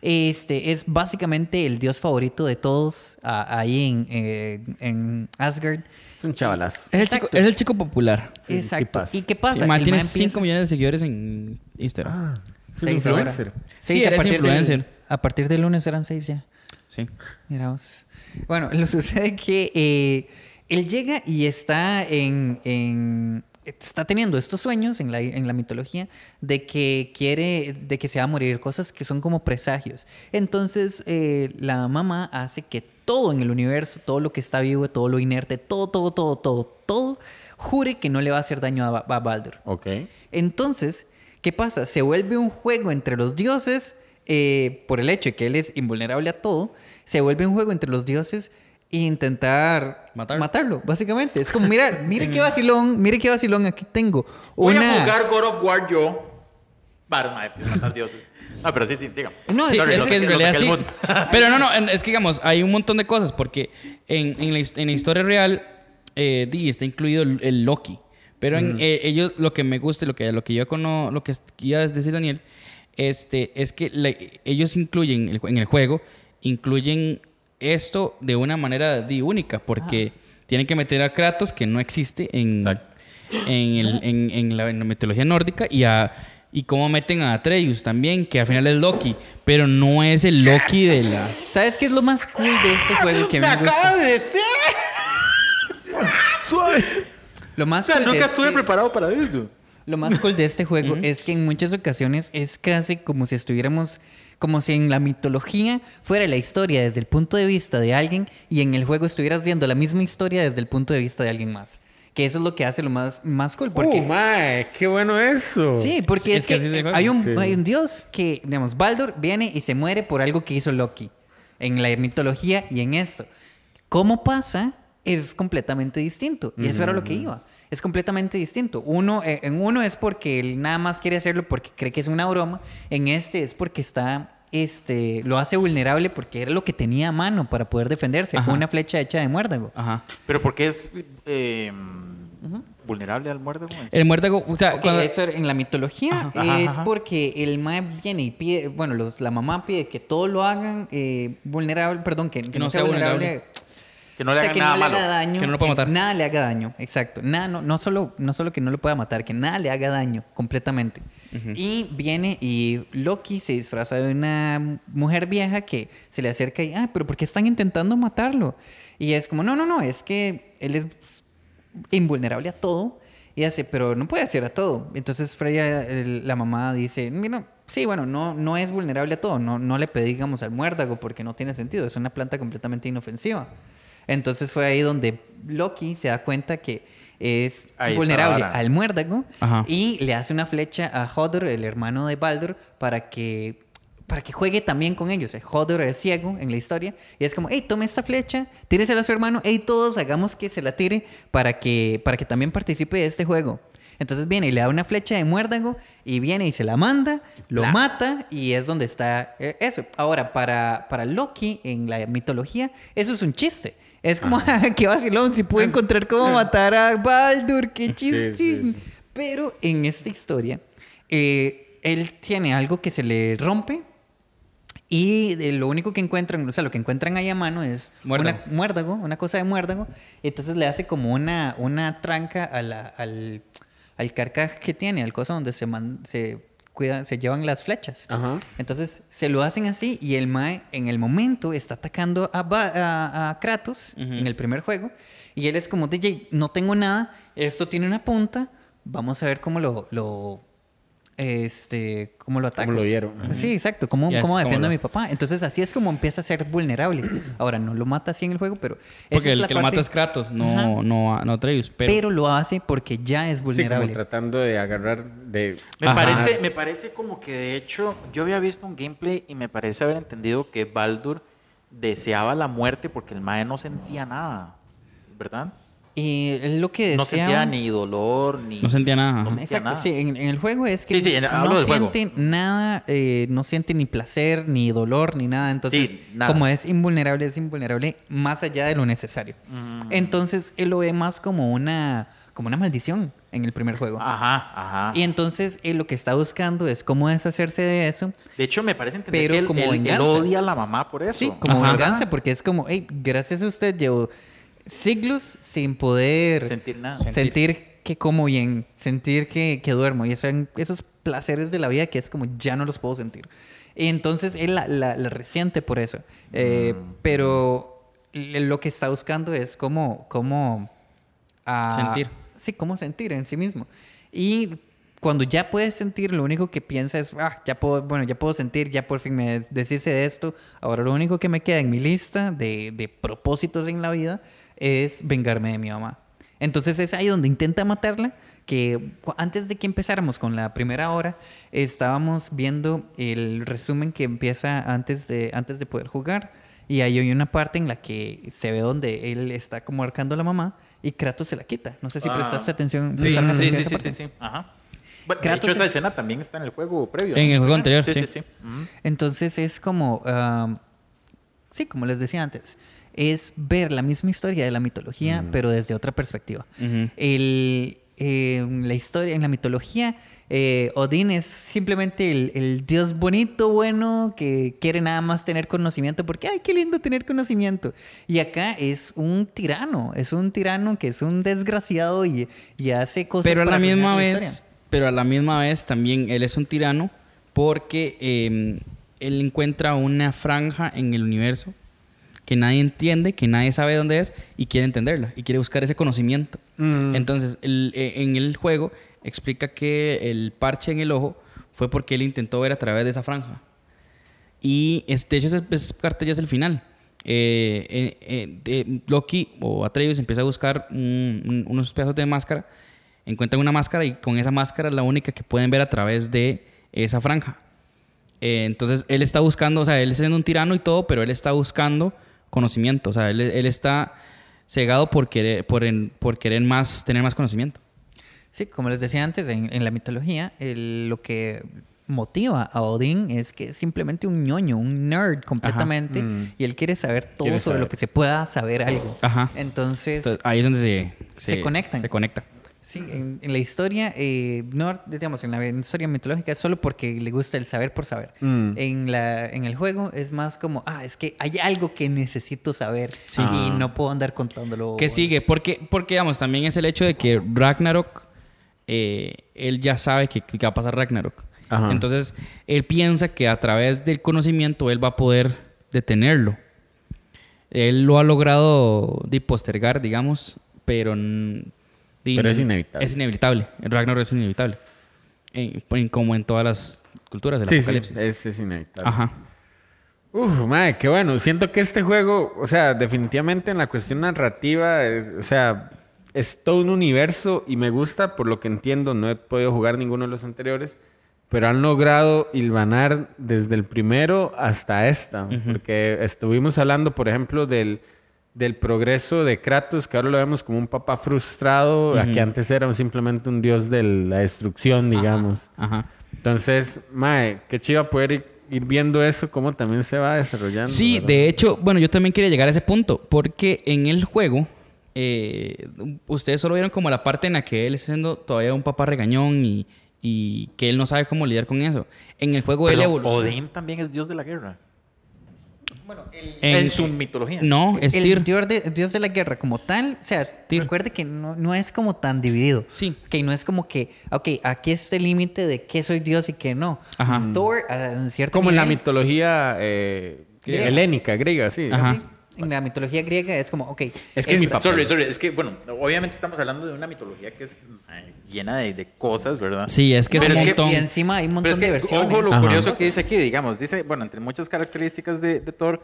Este es básicamente el dios favorito de todos ah, ahí en, eh, en Asgard. Es un chavalazo. Es el, chico, es el chico popular. Sí, Exacto. ¿Y qué pasa? Sí, man, El tiene mae 5 empieza- millones de seguidores en Instagram. Ah, Seis ahora. influencer. Sí, a partir del- influencer. a partir del lunes eran seis ya. Sí. Mira vos. Bueno, lo sucede que eh, él llega y está en, en- está teniendo estos sueños en la, en la mitología de que quiere, de que se va a morir, cosas que son como presagios. Entonces eh, la mamá hace que todo en el universo, todo lo que está vivo, todo lo inerte, todo, todo, todo, todo, todo, jure que no le va a hacer daño a, a Baldur. Ok. Entonces, ¿qué pasa? Se vuelve un juego entre los dioses eh, por el hecho de que él es invulnerable a todo. Se vuelve un juego entre los dioses e intentar Matarlo. matarlo, básicamente. Es como, mira, mire qué vacilón, mire qué vacilón, aquí tengo Voy a jugar God of War yo. Para matar dioses. No, pero sí, sí, siga. No, Sí, Sorry, es no que sé- en no realidad sí. es. Pero no, no, es que digamos, hay un montón de cosas porque en, en la, his- en la historia real eh, di, está incluido el, el Loki. Pero en, eh, ellos, lo que me gusta y lo que, lo que yo cono, lo que iba a decir Daniel, este, es que le- ellos incluyen el- en el juego, incluyen esto de una manera di, única porque tienen que meter a Kratos, que no existe en, en, el- en- en la, en la mitología nórdica y a y cómo meten a Atreus también, que al final es Loki, pero no es el Loki de la... ¿Sabes qué es lo más cool de este juego que ¡Me me gusta? de decir! Lo más O sea, cool de nunca estuve este- preparado para eso. Lo más cool de este juego es que en muchas ocasiones es casi como si estuviéramos, como si en la mitología fuera la historia desde el punto de vista de alguien y en el juego estuvieras viendo la misma historia desde el punto de vista de alguien más. Que eso es lo que hace lo más, más cool. Porque ¡Oh, mae! ¡Qué bueno eso! Sí, porque Es es, que hay, un, Sí. hay un dios que, digamos, Baldur viene y se muere por algo que hizo Loki en la mitología y en esto. ¿Cómo pasa? Es completamente distinto. Y eso era lo que iba. Es completamente distinto. Uno, eh, en uno es porque él nada más quiere hacerlo porque cree que es una broma. En este es porque está, este, lo hace vulnerable porque era lo que tenía a mano para poder defenderse. Ajá. Una flecha hecha de muérdago. Ajá. Pero porque es eh, vulnerable al muérdago. El muérdago, o sea, cuando- eso en la mitología Ajá, es ajá. porque el mae viene y pide, bueno, los- la mamá pide que todo lo hagan eh, vulnerable, perdón, que, que no, sea vulnerable. Que no le o sea, hagan que nada no le malo. haga daño. Que no lo pueda matar. Nada le haga daño, exacto. Nada, no, no, solo, no solo que no lo pueda matar, que nada le haga daño completamente. Y viene y Loki se disfraza de una mujer vieja que se le acerca y, ah, pero ¿por qué están intentando matarlo? Y es como, no, no, no, es que él es invulnerable a todo. Y hace, pero no puede hacer a todo. Entonces Freya, el- la mamá, dice, mira, sí, bueno, no, no es vulnerable a todo. No, no le pedí, digamos, al muérdago porque no tiene sentido. Es una planta completamente inofensiva. Entonces fue ahí donde Loki se da cuenta que es Ahí vulnerable al muérdago Ajá. y le hace una flecha a Hodor, el hermano de Baldur, para que para que juegue también con ellos. Eh, Hodor es ciego en la historia y es como, hey, tome esta flecha, tíresela a su hermano, hey, todos hagamos que se la tire para que, para que también participe de este juego. Entonces viene y le da una flecha de muérdago y viene y se la manda, lo mata y es donde está eh, eso. Ahora, para, para Loki en la mitología, eso es un chiste. Es como, qué vacilón, si pude encontrar cómo matar a Baldur, qué chiste. sí, sí. Pero en esta historia, eh, él tiene algo que se le rompe y de lo único que encuentran, o sea, lo que encuentran ahí a mano es Muérdago. una muérdago, una cosa de muérdago. Entonces le hace como una, una tranca a la- al, al carcaj que tiene, al cosa donde se, man- se, se llevan las flechas. Ajá. Entonces se lo hacen así y el Mae en el momento está atacando a, Ba- a- a Kratos en el primer juego. Y él es como, DJ, no tengo nada, esto tiene una punta, vamos a ver cómo lo, lo, este, cómo lo ataca. ¿Cómo lo vieron? Sí, exacto, cómo, cómo como defiendo lo- a mi papá. Entonces así es como empieza a ser vulnerable. Ahora, no lo mata así en el juego, pero... porque es el la que lo mata es Kratos, no, no, no Atreus. Pero, Pero, lo hace porque ya es Sí, como vulnerable. tratando de agarrar de... Me Ajá. parece, me parece como que de hecho yo había visto un gameplay y me parece haber entendido que Baldur deseaba la muerte porque el Mae no sentía nada, ¿verdad? Y es lo que No desea... sentía ni dolor, ni... no sentía nada. No sentía Exacto, nada. sí, en, en el juego es que Sí, sí, en- no juego. siente nada, eh, no siente ni placer, ni dolor, ni nada. Entonces, Sí, nada. como es invulnerable, es invulnerable más allá de lo necesario. Mm. Entonces, él lo ve más como una, como una maldición en el primer juego. Ajá, ajá. Y entonces, él lo que está buscando es cómo deshacerse de eso. De hecho, me parece entender Pero que él, como él- odia a la mamá por eso. Sí, como Ajá. venganza, porque es como, hey, gracias a usted llevo siglos sin poder Sentir nada. sentir, que como bien, sentir que, que duermo y esos, esos placeres de la vida que es como ya no los puedo sentir. Y entonces él la, la- la resiente por eso. Eh, Mm. Pero lo que está buscando es cómo, cómo ah, Sentir. Sí, cómo sentir en sí mismo. Y cuando ya puedes sentir, lo único que piensa es, ah, ya puedo, bueno, ya puedo sentir, ya por fin me deshice de esto. Ahora lo único que me queda en mi lista de, de propósitos en la vida es vengarme de mi mamá. Entonces es ahí donde intenta matarla, que antes de que empezáramos con la primera hora, estábamos viendo el resumen que empieza antes de, antes de poder jugar. Y ahí hay una parte en la que se ve donde él está como arcando a la mamá y Kratos se la quita. No sé si Ah. prestaste atención. Sí, sí, atención sí, sí, sí, sí. Ajá. Bueno, Kratos de hecho, esa es- escena también está en el juego previo. En ¿no? el juego anterior, sí. sí. Sí. Entonces es como, am, sí, como les decía antes, es ver la misma historia de la mitología, pero desde otra perspectiva. El, eh, la historia, en la mitología, eh, Odín es simplemente el, el dios bonito, bueno, que quiere nada más tener conocimiento porque, ay, qué lindo tener conocimiento. Y acá es un tirano, es un tirano que es un desgraciado y, y hace cosas Pero a la misma la vez, historia. pero a la misma vez también él es un tirano porque eh, él encuentra una franja en el universo que nadie entiende, que nadie sabe dónde es y quiere entenderla y quiere buscar ese conocimiento. Mm. Entonces, el- eh, en el juego explica que el parche en el ojo fue porque él intentó ver a través de esa franja. Y este, de hecho, ese parte ya es el final. Eh, eh, eh, de- Loki o Atreus empieza a buscar un- un- unos pedazos de máscara, encuentran una máscara y con esa máscara es la única que pueden ver a través de esa franja. Eh, entonces él está buscando, o sea, él es un tirano y todo, pero él está buscando conocimiento, o sea, él, él está cegado por querer, por, en- por querer más, tener más conocimiento. Sí, como les decía antes, en, en la mitología, el- lo que motiva a Odín es que es simplemente un ñoño, un nerd completamente, Mm. y él quiere saber todo Quiere sobre lo que se pueda saber algo. Ajá. Entonces, Entonces, ahí es donde se, Se conectan. Se conecta. Sí, en, en la historia, eh, no, digamos, en la historia mitológica es solo porque le gusta el saber por saber. Mm. En, la, en el juego es más como, ah, es que hay algo que necesito saber Sí. y Ah. no puedo andar contándolo. ¿Qué sigue? Porque, porque, digamos, también es el hecho de que Ragnarok, eh, él ya sabe que, que va a pasar Ragnarok. Ajá. Entonces, él piensa que a través del conocimiento él va a poder detenerlo. Él lo ha logrado de postergar, digamos, pero... Pero es inevitable. Es inevitable. El Ragnarok es inevitable. En- en- como en todas las culturas del Sí, sí, apocalipsis. es, es inevitable. Ajá. Uf, madre, qué bueno. Siento que este juego, o sea, definitivamente en la cuestión narrativa, eh, o sea, es todo un universo y me gusta, por lo que entiendo, no he podido jugar ninguno de los anteriores, pero han logrado hilvanar desde el primero hasta esta. Porque estuvimos hablando, por ejemplo, del, del progreso de Kratos, que ahora lo vemos como un papá frustrado, a que antes era simplemente un dios de la destrucción, digamos. Ajá. Entonces, mae, qué chiva poder ir, ir viendo eso, cómo también se va desarrollando. Sí, ¿verdad? de hecho, bueno, yo también quería llegar a ese punto, porque en el juego, eh, ustedes solo vieron como la parte en la que él está siendo todavía un papá regañón y, y que él no sabe cómo lidiar con eso. En el juego él Pero evoluciona. Odín también es dios de la guerra. En- En, su mitología. No, es el Tyr. dios de, dios de la guerra como tal, o sea, Tyr. recuerde que no, no es como tan dividido. Sí. Que no es como que, ok, aquí está el límite de qué soy dios y qué no. Ajá. Thor, en cierto Como en la mitología eh, Griega. helénica, griega, sí. Ajá. sí, en la mitología griega es como, ok. Es que mi esta- papá- Sorry, sorry, es que, bueno, obviamente estamos hablando de una mitología que es eh, llena de, de cosas, ¿verdad? Sí, es que es Pero un es que- montón. Y encima hay un montón Pero es que, de versiones. ojo lo Ajá. curioso que dice aquí, digamos, dice, bueno, entre muchas características de, de Thor,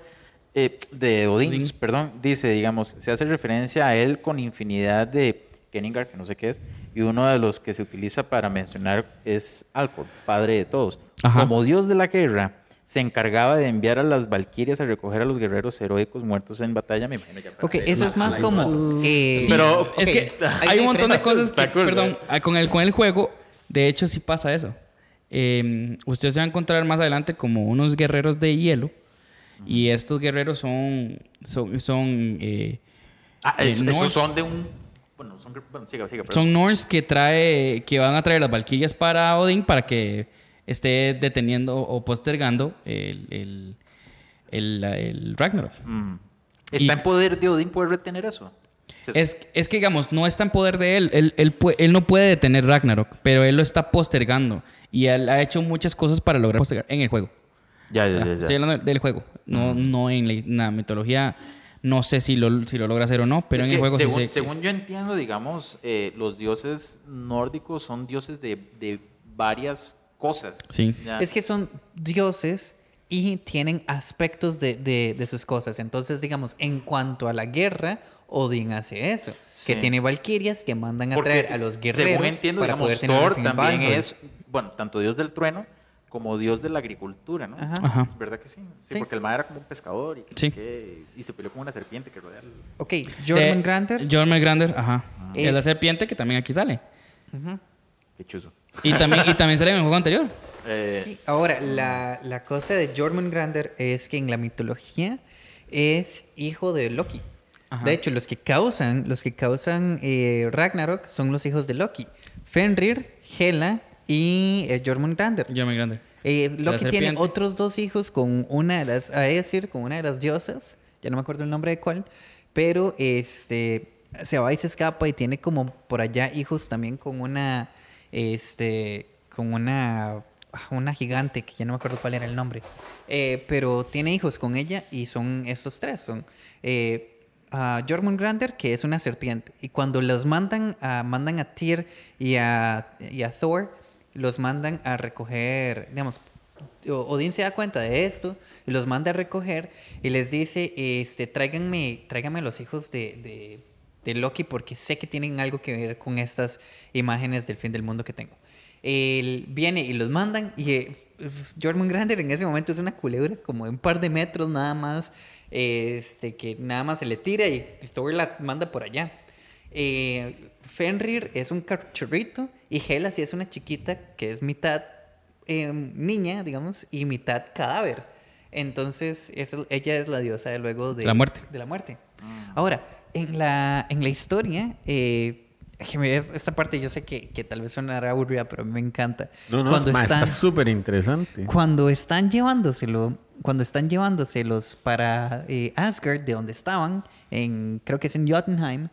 eh, de Odín, Odín. perdón, dice, digamos, se hace referencia a él con infinidad de Kenningar, que no sé qué es, y uno de los que se utiliza para mencionar es Alford, padre de todos. Ajá. Como dios de la guerra, se encargaba de enviar a las valquirias a recoger a los guerreros heroicos muertos en batalla, me imagino ya. para Ok, eso es más como... eh, Sí, Pero- es ok, que hay hay, una un montón de cosas que, cool, perdón, ah, con el, con el juego, de hecho sí pasa eso. Eh, usted se va a encontrar más adelante como unos guerreros de hielo y estos guerreros son, son, son, eh, Ah, eh, es- esos es- son de un... Bueno, son... Bueno, siga, siga, son Norse que trae, que van a traer las valquillas para Odín para que esté deteniendo o postergando el, el, el, el Ragnarok. Mm. ¿Está Y- en poder de Odín poder retener eso? Es, es que, digamos, no está en poder de él. Él, él, él no puede detener Ragnarok, pero él lo está postergando. Y él ha hecho muchas cosas para lograr postergar en el juego. Ya, ya, Ya, ya. ya. Estoy hablando del juego, no, no en la, mitología. No sé si lo, si lo logra hacer o no, pero Es en el juego sí según, sé- según yo entiendo, digamos, eh, los dioses nórdicos son dioses de, de varias cosas. Sí. Ya. Es que son dioses y tienen aspectos de, de- de sus cosas. Entonces, digamos, en cuanto a la guerra, Odín hace eso. Que Sí. tiene valquirias que mandan a Porque, traer a los guerreros Según entiendo, para digamos, poder Thor también Valhall. es, bueno, tanto dios del trueno como dios de la agricultura, ¿no? Ajá. Ajá. Es verdad que sí. Sí, Sí. porque el ma era como un pescador y, que Sí. qué, y se peleó con una serpiente que rodea el... Ok, Jordan Eh, Granter. Jormungandr, Grander, ajá. Es, Es- la serpiente que también aquí sale. Qué chuzo. Y también, y también sale en el juego anterior. Eh, Sí, ahora, la, la cosa de Jormungandr es que en la mitología es hijo de Loki. Ajá. De hecho, los que causan, los que causan eh, Ragnarok son los hijos de Loki. Fenrir, Hela y eh, Jormungandr. Jormungandr. Eh, Loki tiene otros dos hijos con una de las, a decir, con una de las diosas, ya no me acuerdo el nombre de cuál, pero este se va y se escapa y tiene como por allá hijos también con una, este, con una, una gigante que ya no me acuerdo cuál era el nombre, Eh, pero tiene hijos con ella y son estos tres, son eh, a Jormungandr, que es una serpiente. Y cuando los mandan a, mandan a Tyr y a, y a Thor, los mandan a recoger, digamos, Odín se da cuenta de esto y los manda a recoger y les dice, este, tráiganme, tráiganme los hijos de, de, de Loki porque sé que tienen algo que ver con estas imágenes del fin del mundo que tengo. Él viene y los mandan y eh, en ese momento es una culebra como de un par de metros nada más, este, que nada más se le tira y Thor la manda por allá. Eh, Fenrir es un cachorrito y Hela sí es una chiquita que es mitad eh, niña, digamos, y mitad cadáver. Entonces, eso- ella es la diosa de luego de La muerte. De la muerte. Ahora, en la, en la historia, eh, esta parte yo sé que, que tal vez sonará aburrida, pero me encanta. No, no, Cuando están- está súper interesante. cuando están llevándoselo, cuando están llevándoselos para eh, Asgard, de donde estaban, en, creo que es en Jotunheim,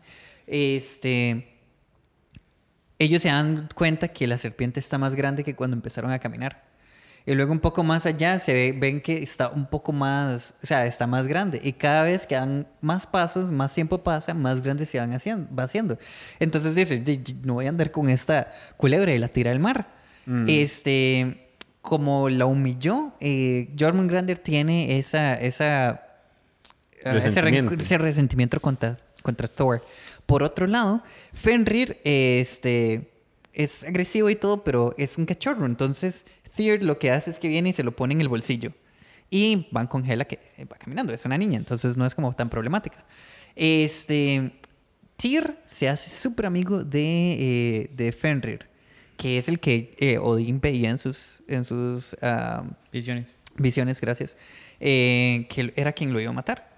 este, ellos se dan cuenta que la serpiente está más grande que cuando empezaron a caminar. Y luego un poco más allá se ve- ven que está un poco más, o sea, está más grande. Y cada vez que dan más pasos, más tiempo pasa, más grande se van haciendo, va haciendo. Entonces dice, "Yi- yi, no voy a andar con esta culebra y la tira al mar. Este, como la humilló, eh, Jormungandr tiene esa, esa, ese, Resentimiento. ren- ese resentimiento contra, contra Thor. Por otro lado, Fenrir este, es agresivo y todo, pero es un cachorro. Entonces, Tyr lo que hace es que viene y se lo pone en el bolsillo. Y van con Hela que va caminando, es una niña, entonces no es como tan problemática. Este, Tyr se hace súper amigo de, eh, de Fenrir, que es el que eh, Odín veía en sus, en sus Visiones. visiones, gracias, eh, que era quien lo iba a matar.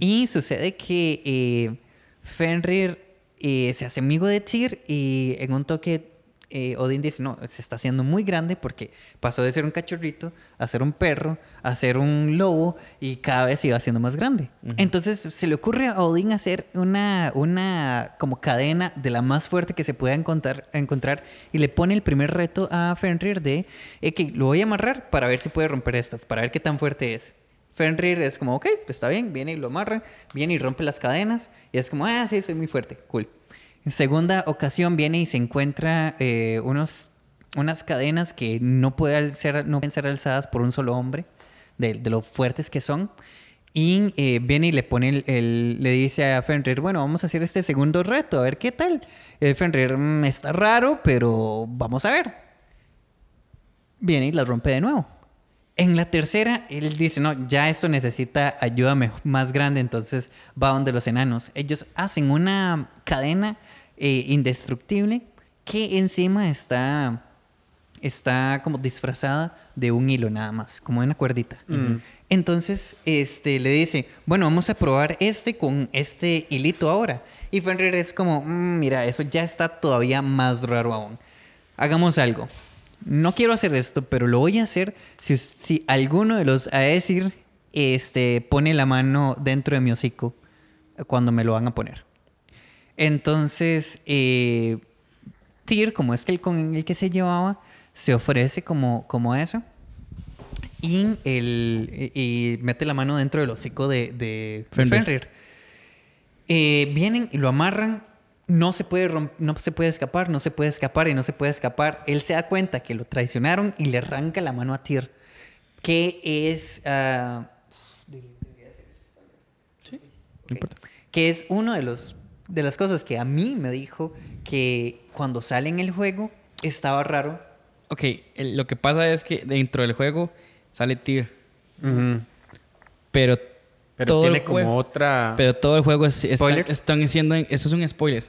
Y sucede que eh, Fenrir eh, se hace amigo de Tyr y en un toque eh, Odín dice, no, se está haciendo muy grande porque pasó de ser un cachorrito a ser un perro, a ser un lobo y cada vez se iba haciendo más grande. Entonces se le ocurre a Odín hacer una, una como cadena de la más fuerte que se pueda encontrar, encontrar y le pone el primer reto a Fenrir de eh, que lo voy a amarrar para ver si puede romper estas, para ver qué tan fuerte es. Fenrir es como, ok, pues está bien, viene y lo amarra, viene y rompe las cadenas y es como, ah, sí, soy muy fuerte, cool. Segunda ocasión viene y se encuentra eh, unos, unas cadenas que no, pueden ser, no pueden ser alzadas por un solo hombre, de, de lo fuertes que son. Y eh, viene y le pone el, le dice a Fenrir, bueno, vamos a hacer este segundo reto, a ver qué tal. Eh, Fenrir, "Mm, está raro, pero vamos a ver. Viene y la rompe de nuevo. En la tercera, él dice, no, ya esto necesita ayuda más grande, entonces va donde los enanos. Ellos hacen una cadena eh, indestructible que encima está, está como disfrazada de un hilo nada más, como de una cuerdita. Entonces, este, le dice, bueno, vamos a probar este con este hilito ahora. Y Fenrir es como, "Mm, mira, eso ya está todavía más raro aún. Hagamos algo. No quiero hacer esto, pero lo voy a hacer si, si alguno de los Aesir este, pone la mano dentro de mi hocico cuando me lo van a poner. Entonces, eh, Tyr, como es que el con el que se llevaba, se ofrece como, como eso. Y, el, y mete la mano dentro del hocico de, de Fenrir. Fenrir. Eh, vienen y lo amarran. No se, puede romp- no se puede escapar, no se puede escapar y no se puede escapar. Él se da cuenta que lo traicionaron y le arranca la mano a Tyr. Que es. ah, No importa. que es uno de los de las cosas que a mí me dijo que cuando sale en el juego estaba raro. Ok, el- lo que pasa es que dentro del juego sale Tyr. Pero, Pero todo tiene el como juego- otra... Pero todo el juego es, está- ¿Spoiler? están haciendo. en- eso es un spoiler.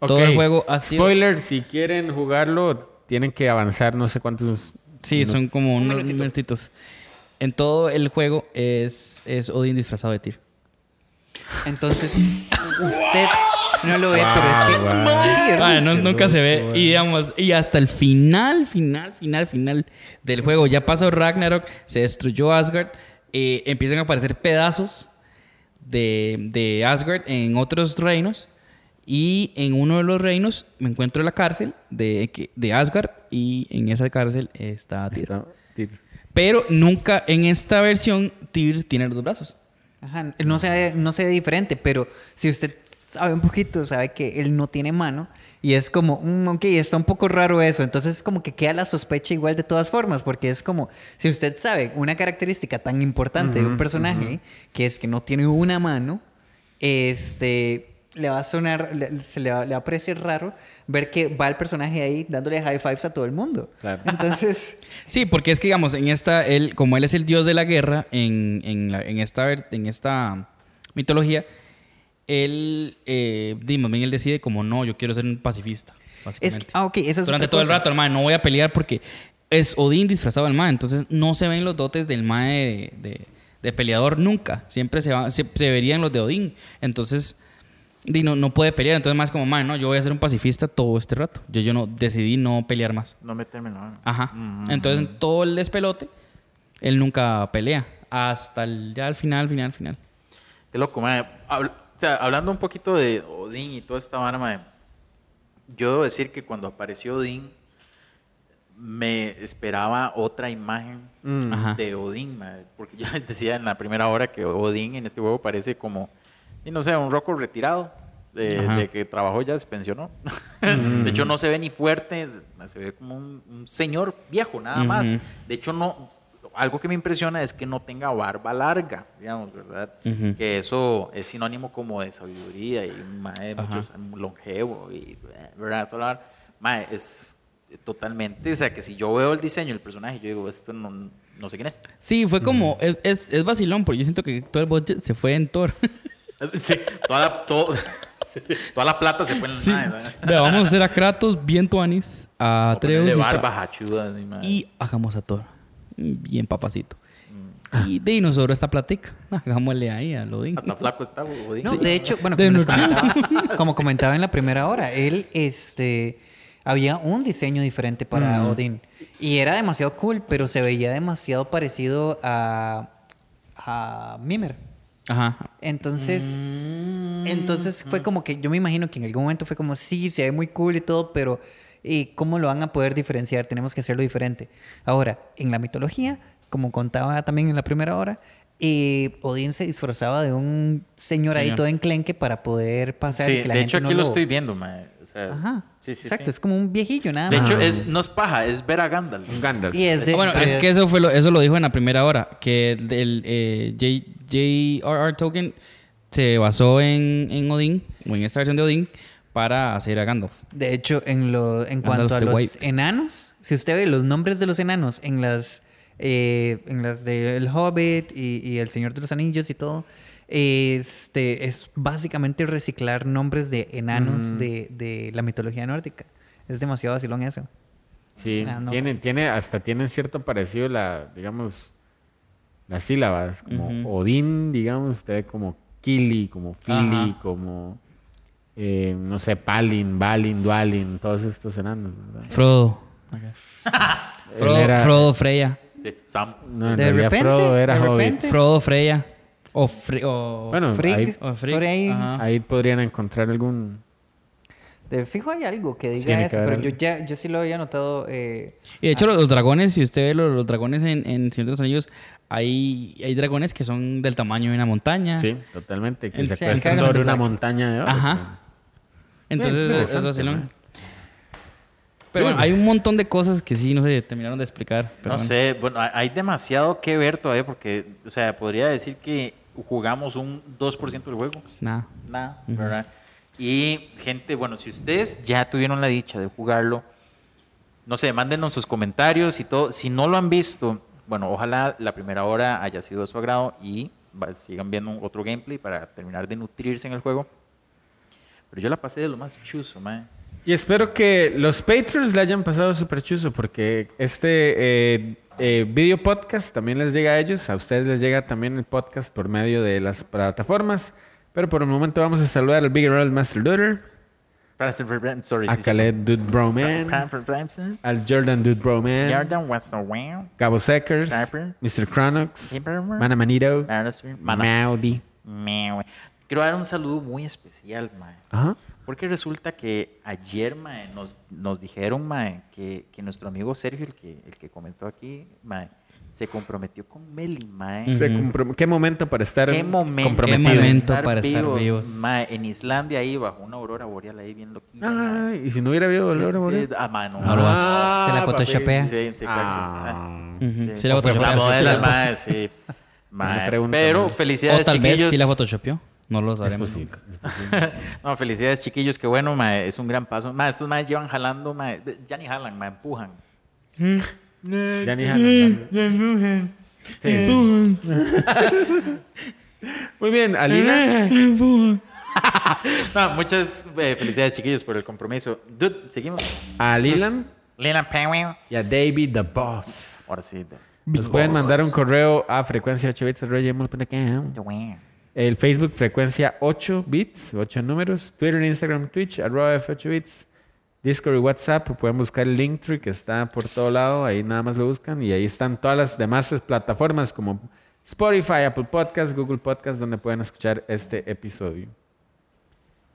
Todo el juego ha sido. Spoiler, si quieren jugarlo, tienen que avanzar no sé cuántos... Sí, minutos. son como unos minutito. minutitos. En todo el juego es, es Odin disfrazado de Tyr. Entonces, usted no lo ve, pero es que Qué nunca se ve. Y digamos, y hasta el final, final, final, final del juego. Ya pasó Ragnarok, se destruyó Asgard. eh, empiezan a aparecer pedazos de, de Asgard en otros reinos. Y en uno de los reinos me encuentro en la cárcel de, que- de Asgard. Y en esa cárcel está Tyr. Está- Tyr. Pero nunca en esta versión Tyr tiene los dos brazos. Ajá, no se, no se ve diferente, pero si usted sabe un poquito, sabe que él no tiene mano. Y es como, mm, ok, está un poco raro eso. Entonces, como que queda la sospecha igual de todas formas, porque es como, si usted sabe una característica tan importante de un personaje, que es que no tiene una mano, este, le va a sonar, le- se le va, le va a parecer raro ver que va el personaje ahí dándole high fives a todo el mundo. Claro. Entonces, Sí, porque es que, digamos, en esta, él, como él es el dios de la guerra, en, en, la- en esta, en esta mitología, él, eh, dimos bien, él decide como, no, yo quiero ser un pacifista, es, básicamente. ah, ok, eso es Durante todo el rato, el mae, no voy a pelear porque es Odín disfrazado del mae, entonces no se ven los dotes del mae de, de- de peleador nunca, siempre se, va- se, se verían los de Odín, entonces no, no puede pelear, entonces más como, mae, no, yo voy a ser un pacifista todo este rato, yo, yo no decidí no pelear más. No meterme en la... Ajá. Mm. Entonces, en todo el despelote, él nunca pelea. Hasta el, ya al final, final, final. Qué loco, mae. O sea, hablando un poquito de Odín y toda esta vara, yo debo decir que cuando apareció Odín, me esperaba otra imagen Ajá. de Odín, porque ya les decía en la primera hora que Odín en este juego parece como, y no sé, un roco retirado. De, que trabajó ya se pensionó. De hecho, no se ve ni fuerte, se- ve como un, un señor viejo, nada más. De hecho, no, algo que me impresiona es que no tenga barba larga, digamos, ¿verdad? Que eso es sinónimo como de sabiduría y mae muchos longevo y ¿verdad? Mae, es totalmente, o sea, que si yo veo el diseño del personaje, yo digo, esto no, no sé quién es. Sí, fue como. Es, es, es vacilón, porque yo siento que todo el budget se fue en Thor. Sí, toda la, todo- sí, sí, toda la plata se fue en el Sí. mae. Vea, vamos a hacer a Kratos bien tuanis, a Atreus y, barba hachuda, y hagamos a Thor. Bien papacito. Mm. Y de ahí nos sobró esta platica. Hagámosle ahí a Lodin. Hasta flaco está, Odín. No, Sí. de hecho, bueno, De como, comentaba, como comentaba en la primera hora, él, este, había un diseño diferente para Odín. Y era demasiado cool, pero se veía demasiado parecido a, a Mimer. Ajá. Entonces, Mm. entonces fue como que yo me imagino que en algún momento fue como, sí, se ve muy cool y todo, pero ¿y ¿cómo lo van a poder diferenciar? Tenemos que hacerlo diferente. Ahora, en la mitología, como contaba también en la primera hora, eh, Odín se disfrazaba de un señor ahí Señor. todo enclenque para poder pasar y Sí, que la de gente hecho no aquí lo estoy viendo, mae. O sea, Ajá. Sí, sí, Exacto, sí. es como un viejillo nada De más. hecho, es, no es paja, es ver a Gandalf. Un Gandalf. Y es de... Bueno, es de- que eso fue lo, eso lo dijo en la primera hora, que el, el, eh, J- J.R.R. Tolkien se basó en, en Odín, o en esta versión de Odín, para hacer a Gandalf. De hecho, en, lo, en Gandalf cuanto a los White. enanos, si usted ve los nombres de los enanos en las, eh, en las de El Hobbit y, y El Señor de los Anillos y todo, este, es básicamente reciclar nombres de enanos de, de la mitología nórdica. Es demasiado vacilón eso. Sí, Ah, no. tiene, hasta tienen cierto parecido la, digamos, las sílabas, como. Odín, digamos, usted como Kili, como Fili, Ajá. como, eh, no sé, Palin, Balin, Dualin, todos estos enanos, ¿verdad? Frodo. Frodo, Él era- Frodo Freya. De Sam. No, De repente, Frodo era de hobbit. repente. Frodo Freya. O, Fre- o- Bueno, Frigg, ahí, o. Ajá. ahí podrían encontrar algún... De fijo hay algo que diga eso, pero yo ya, yo sí lo había notado. eh, Y de hecho, los, los dragones, si usted ve los, los dragones en, en Señor de los Anillos, hay, hay dragones que son del tamaño de una montaña. Sí, totalmente, que El- se acuestan sobre una montaña de oro. Ajá. Entonces, Sí, es- es vacilón. Pero bueno, hay un montón de cosas que sí no se terminaron de explicar. pero No bueno. sé, bueno, hay- demasiado que ver todavía porque, o sea, podría decir que jugamos un 2% del juego. Pues nada. Nada, ¿verdad? Y gente, bueno, si ustedes ya tuvieron la dicha de jugarlo, no sé, mándenos sus comentarios y todo. Si no lo han visto, bueno, ojalá la primera hora haya sido de su agrado y sigan viendo otro gameplay para terminar de nutrirse en el juego. Pero yo la pasé de lo más chuzo, man. Y espero que los Patreons le hayan pasado súper chuzo porque este eh, eh, video podcast también les llega a ellos. A ustedes les llega también el podcast por medio de las plataformas. Pero por el momento vamos a saludar al Big Roll Master Duder, Sorry, a sí, sí. Khaled Dude Broman, al Jordan Dude Broman, Jordan Westerwell, Gabo Seckers. Mr. Cronox, Mana Manito, Maudi. Quiero dar un saludo muy especial. Ajá. Porque resulta que ayer, mae, nos, nos dijeron, mae, que, que nuestro amigo Sergio, el que, el que comentó aquí, mae, se comprometió con Meli, mae. Se comprom- ¿Qué momento para estar ¿Qué momento, comprometido? Qué momento para estar vivos. Mae, en Islandia ahí bajo una aurora boreal ahí bien loquilla. mae. Ay, y si no hubiera habido dolor, amor. Ah, mae, no. No lo vas Ah, Se la photoshopea. Sí, sí, exacto. Ah. Sí, la fue photoshopeó. la modelo, Sí, la- mae, sí. Mae, pero mae. O felicidades, tal vez chiquillos. sí la photoshopeó. No lo Es posible. nunca. No, felicidades, chiquillos. Que bueno, es un gran paso. Estos maes llevan jalando, de- ya ni jalan, mae, empujan. Ya ni Hannah. Sí, sí. Muy bien, Alina. No, muchas eh, felicidades, chiquillos, por el compromiso. Dude, seguimos. A Lilan Lena Powell. y a David the Boss. Ahora sí. Nos pueden mandar un correo a frecuencia 8 bits El Facebook frecuencia 8 bits, 8 números. Twitter, Instagram, Twitch, arroba F8 bits. Discord y WhatsApp. Pueden buscar el Linktree que está por todo lado. Ahí nada más lo buscan. Y ahí están todas las demás plataformas como Spotify, Apple Podcasts, Google Podcasts, donde pueden escuchar este episodio.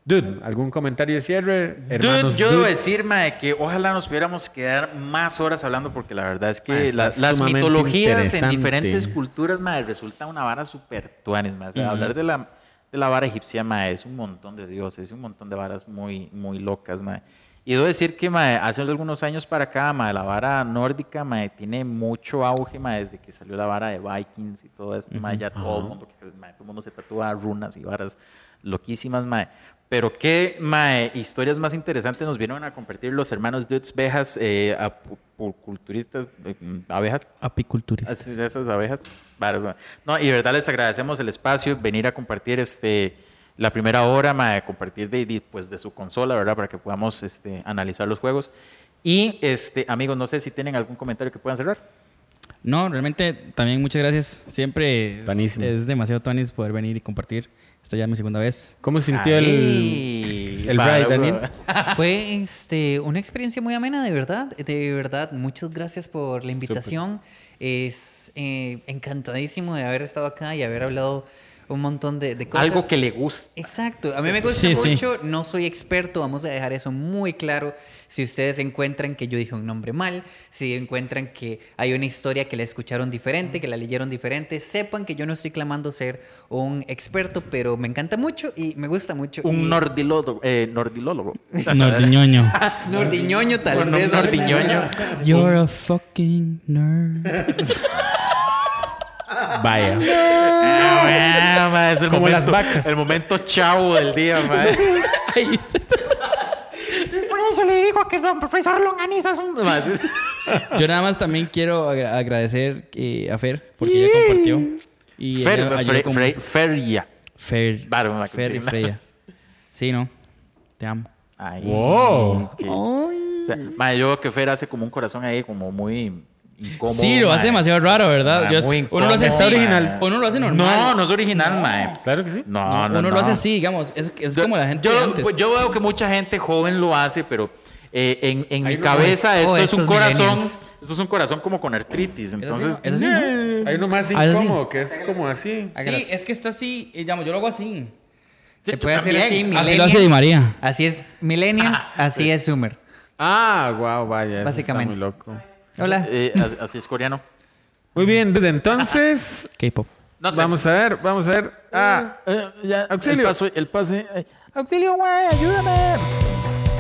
Dude, ¿algún comentario de cierre? Dude, Hermanos yo debo decir, mae, que ojalá nos pudiéramos quedar más horas hablando porque la verdad es que la- las mitologías en diferentes culturas, mae, resulta una vara súper tuanis, mae. O sea, Hablar de la, de la vara egipcia, mae, es un montón de dioses, un montón de varas muy, muy locas, mae. Y debo decir que, mae, hace algunos años para acá, mae, la vara nórdica, mae, tiene mucho auge, mae, desde que salió la vara de Vikings y todo esto, mae, ya todo el mundo, mae, todo el mundo se tatúa runas y varas loquísimas, mae. Pero qué mae, historias más interesantes nos vieron a compartir los hermanos Dudes Bejas, eh, culturistas, abejas. Apiculturistas. De esas abejas. No, y verdad les agradecemos el espacio, venir a compartir este, la primera hora, mae, compartir de, de, pues, de su consola, ¿verdad? Para que podamos este, analizar los juegos. Y, este, amigos, no sé si tienen algún comentario que puedan cerrar. No, realmente también muchas gracias. Siempre es demasiado tuanis poder venir y compartir. Esta ya es mi segunda vez. ¿Cómo sintió el, Ay, el ride, Daniel? Fue este, una experiencia muy amena, de verdad. De verdad, muchas gracias por la invitación. Es eh, encantadísimo de haber estado acá y haber hablado un montón de, de cosas. Algo que le gusta. Exacto, a mí me gusta Sí, sí. mucho, no soy experto, vamos a dejar eso muy claro. Si ustedes encuentran que yo dije un nombre mal, si encuentran que hay una historia que la escucharon diferente, que la leyeron diferente, sepan que yo no estoy clamando ser un experto, pero me encanta mucho y me gusta mucho. Un y- nordilólogo. Eh, nordilólogo. Nordiñoño. Nordiñoño, tal vez. nordiñoño. You're a fucking nerd. Vaya. Ah, es el Como momento- las vacas. El momento chavo del día, ma. Por eso le digo que don profesor Longaniza es un... Yo nada más también quiero agra- agradecer eh, a Fer porque ella compartió. Y Fer, ella con- Fre- Feria. Fer. Fer y. Freya. Sí, ¿no? Te amo. Ay, Wow. o sea, yo veo que Fer hace como un corazón ahí como muy incómodo. sí, lo hace demasiado raro, ¿verdad? Ma, Yo es- muy uno lo hace incómodo, así. ma. original. Uno lo hace normal. No, no es original, ma. Claro que sí. No, No, no, uno no. lo hace así, digamos. Es, es Yo- como la gente yo, de antes. pues, yo veo que mucha gente joven lo hace, pero eh, en, en mi cabeza esto oh, es un corazón. millennials. Esto es un corazón como con artritis. Entonces, es así, ¿no? Hay uno más Ah, eso sí. incómodo que es como así. Sí, es que está así. eh, Digamos, yo lo hago así. Se puede hacer así, también. Así millennial. lo hace Di María. Así es millennial, así es Zoomer. Ah, wow, vaya. eso Básicamente. Está muy loco. Hola. eh, as- así es coreano. Muy bien, dude, entonces. K-pop. No sé. Vamos a ver, vamos a ver. Ah, Eh, ya, Auxilio. El, paso- el pase. ay, Auxilio, güey, ayúdame.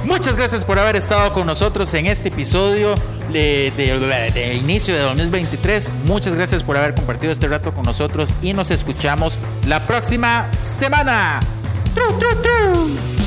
Muchas gracias por haber estado con nosotros en este episodio de, de- de inicio de 2023. Muchas gracias por haber compartido este rato con nosotros y nos escuchamos la próxima semana. ¡Tru, tru, tru!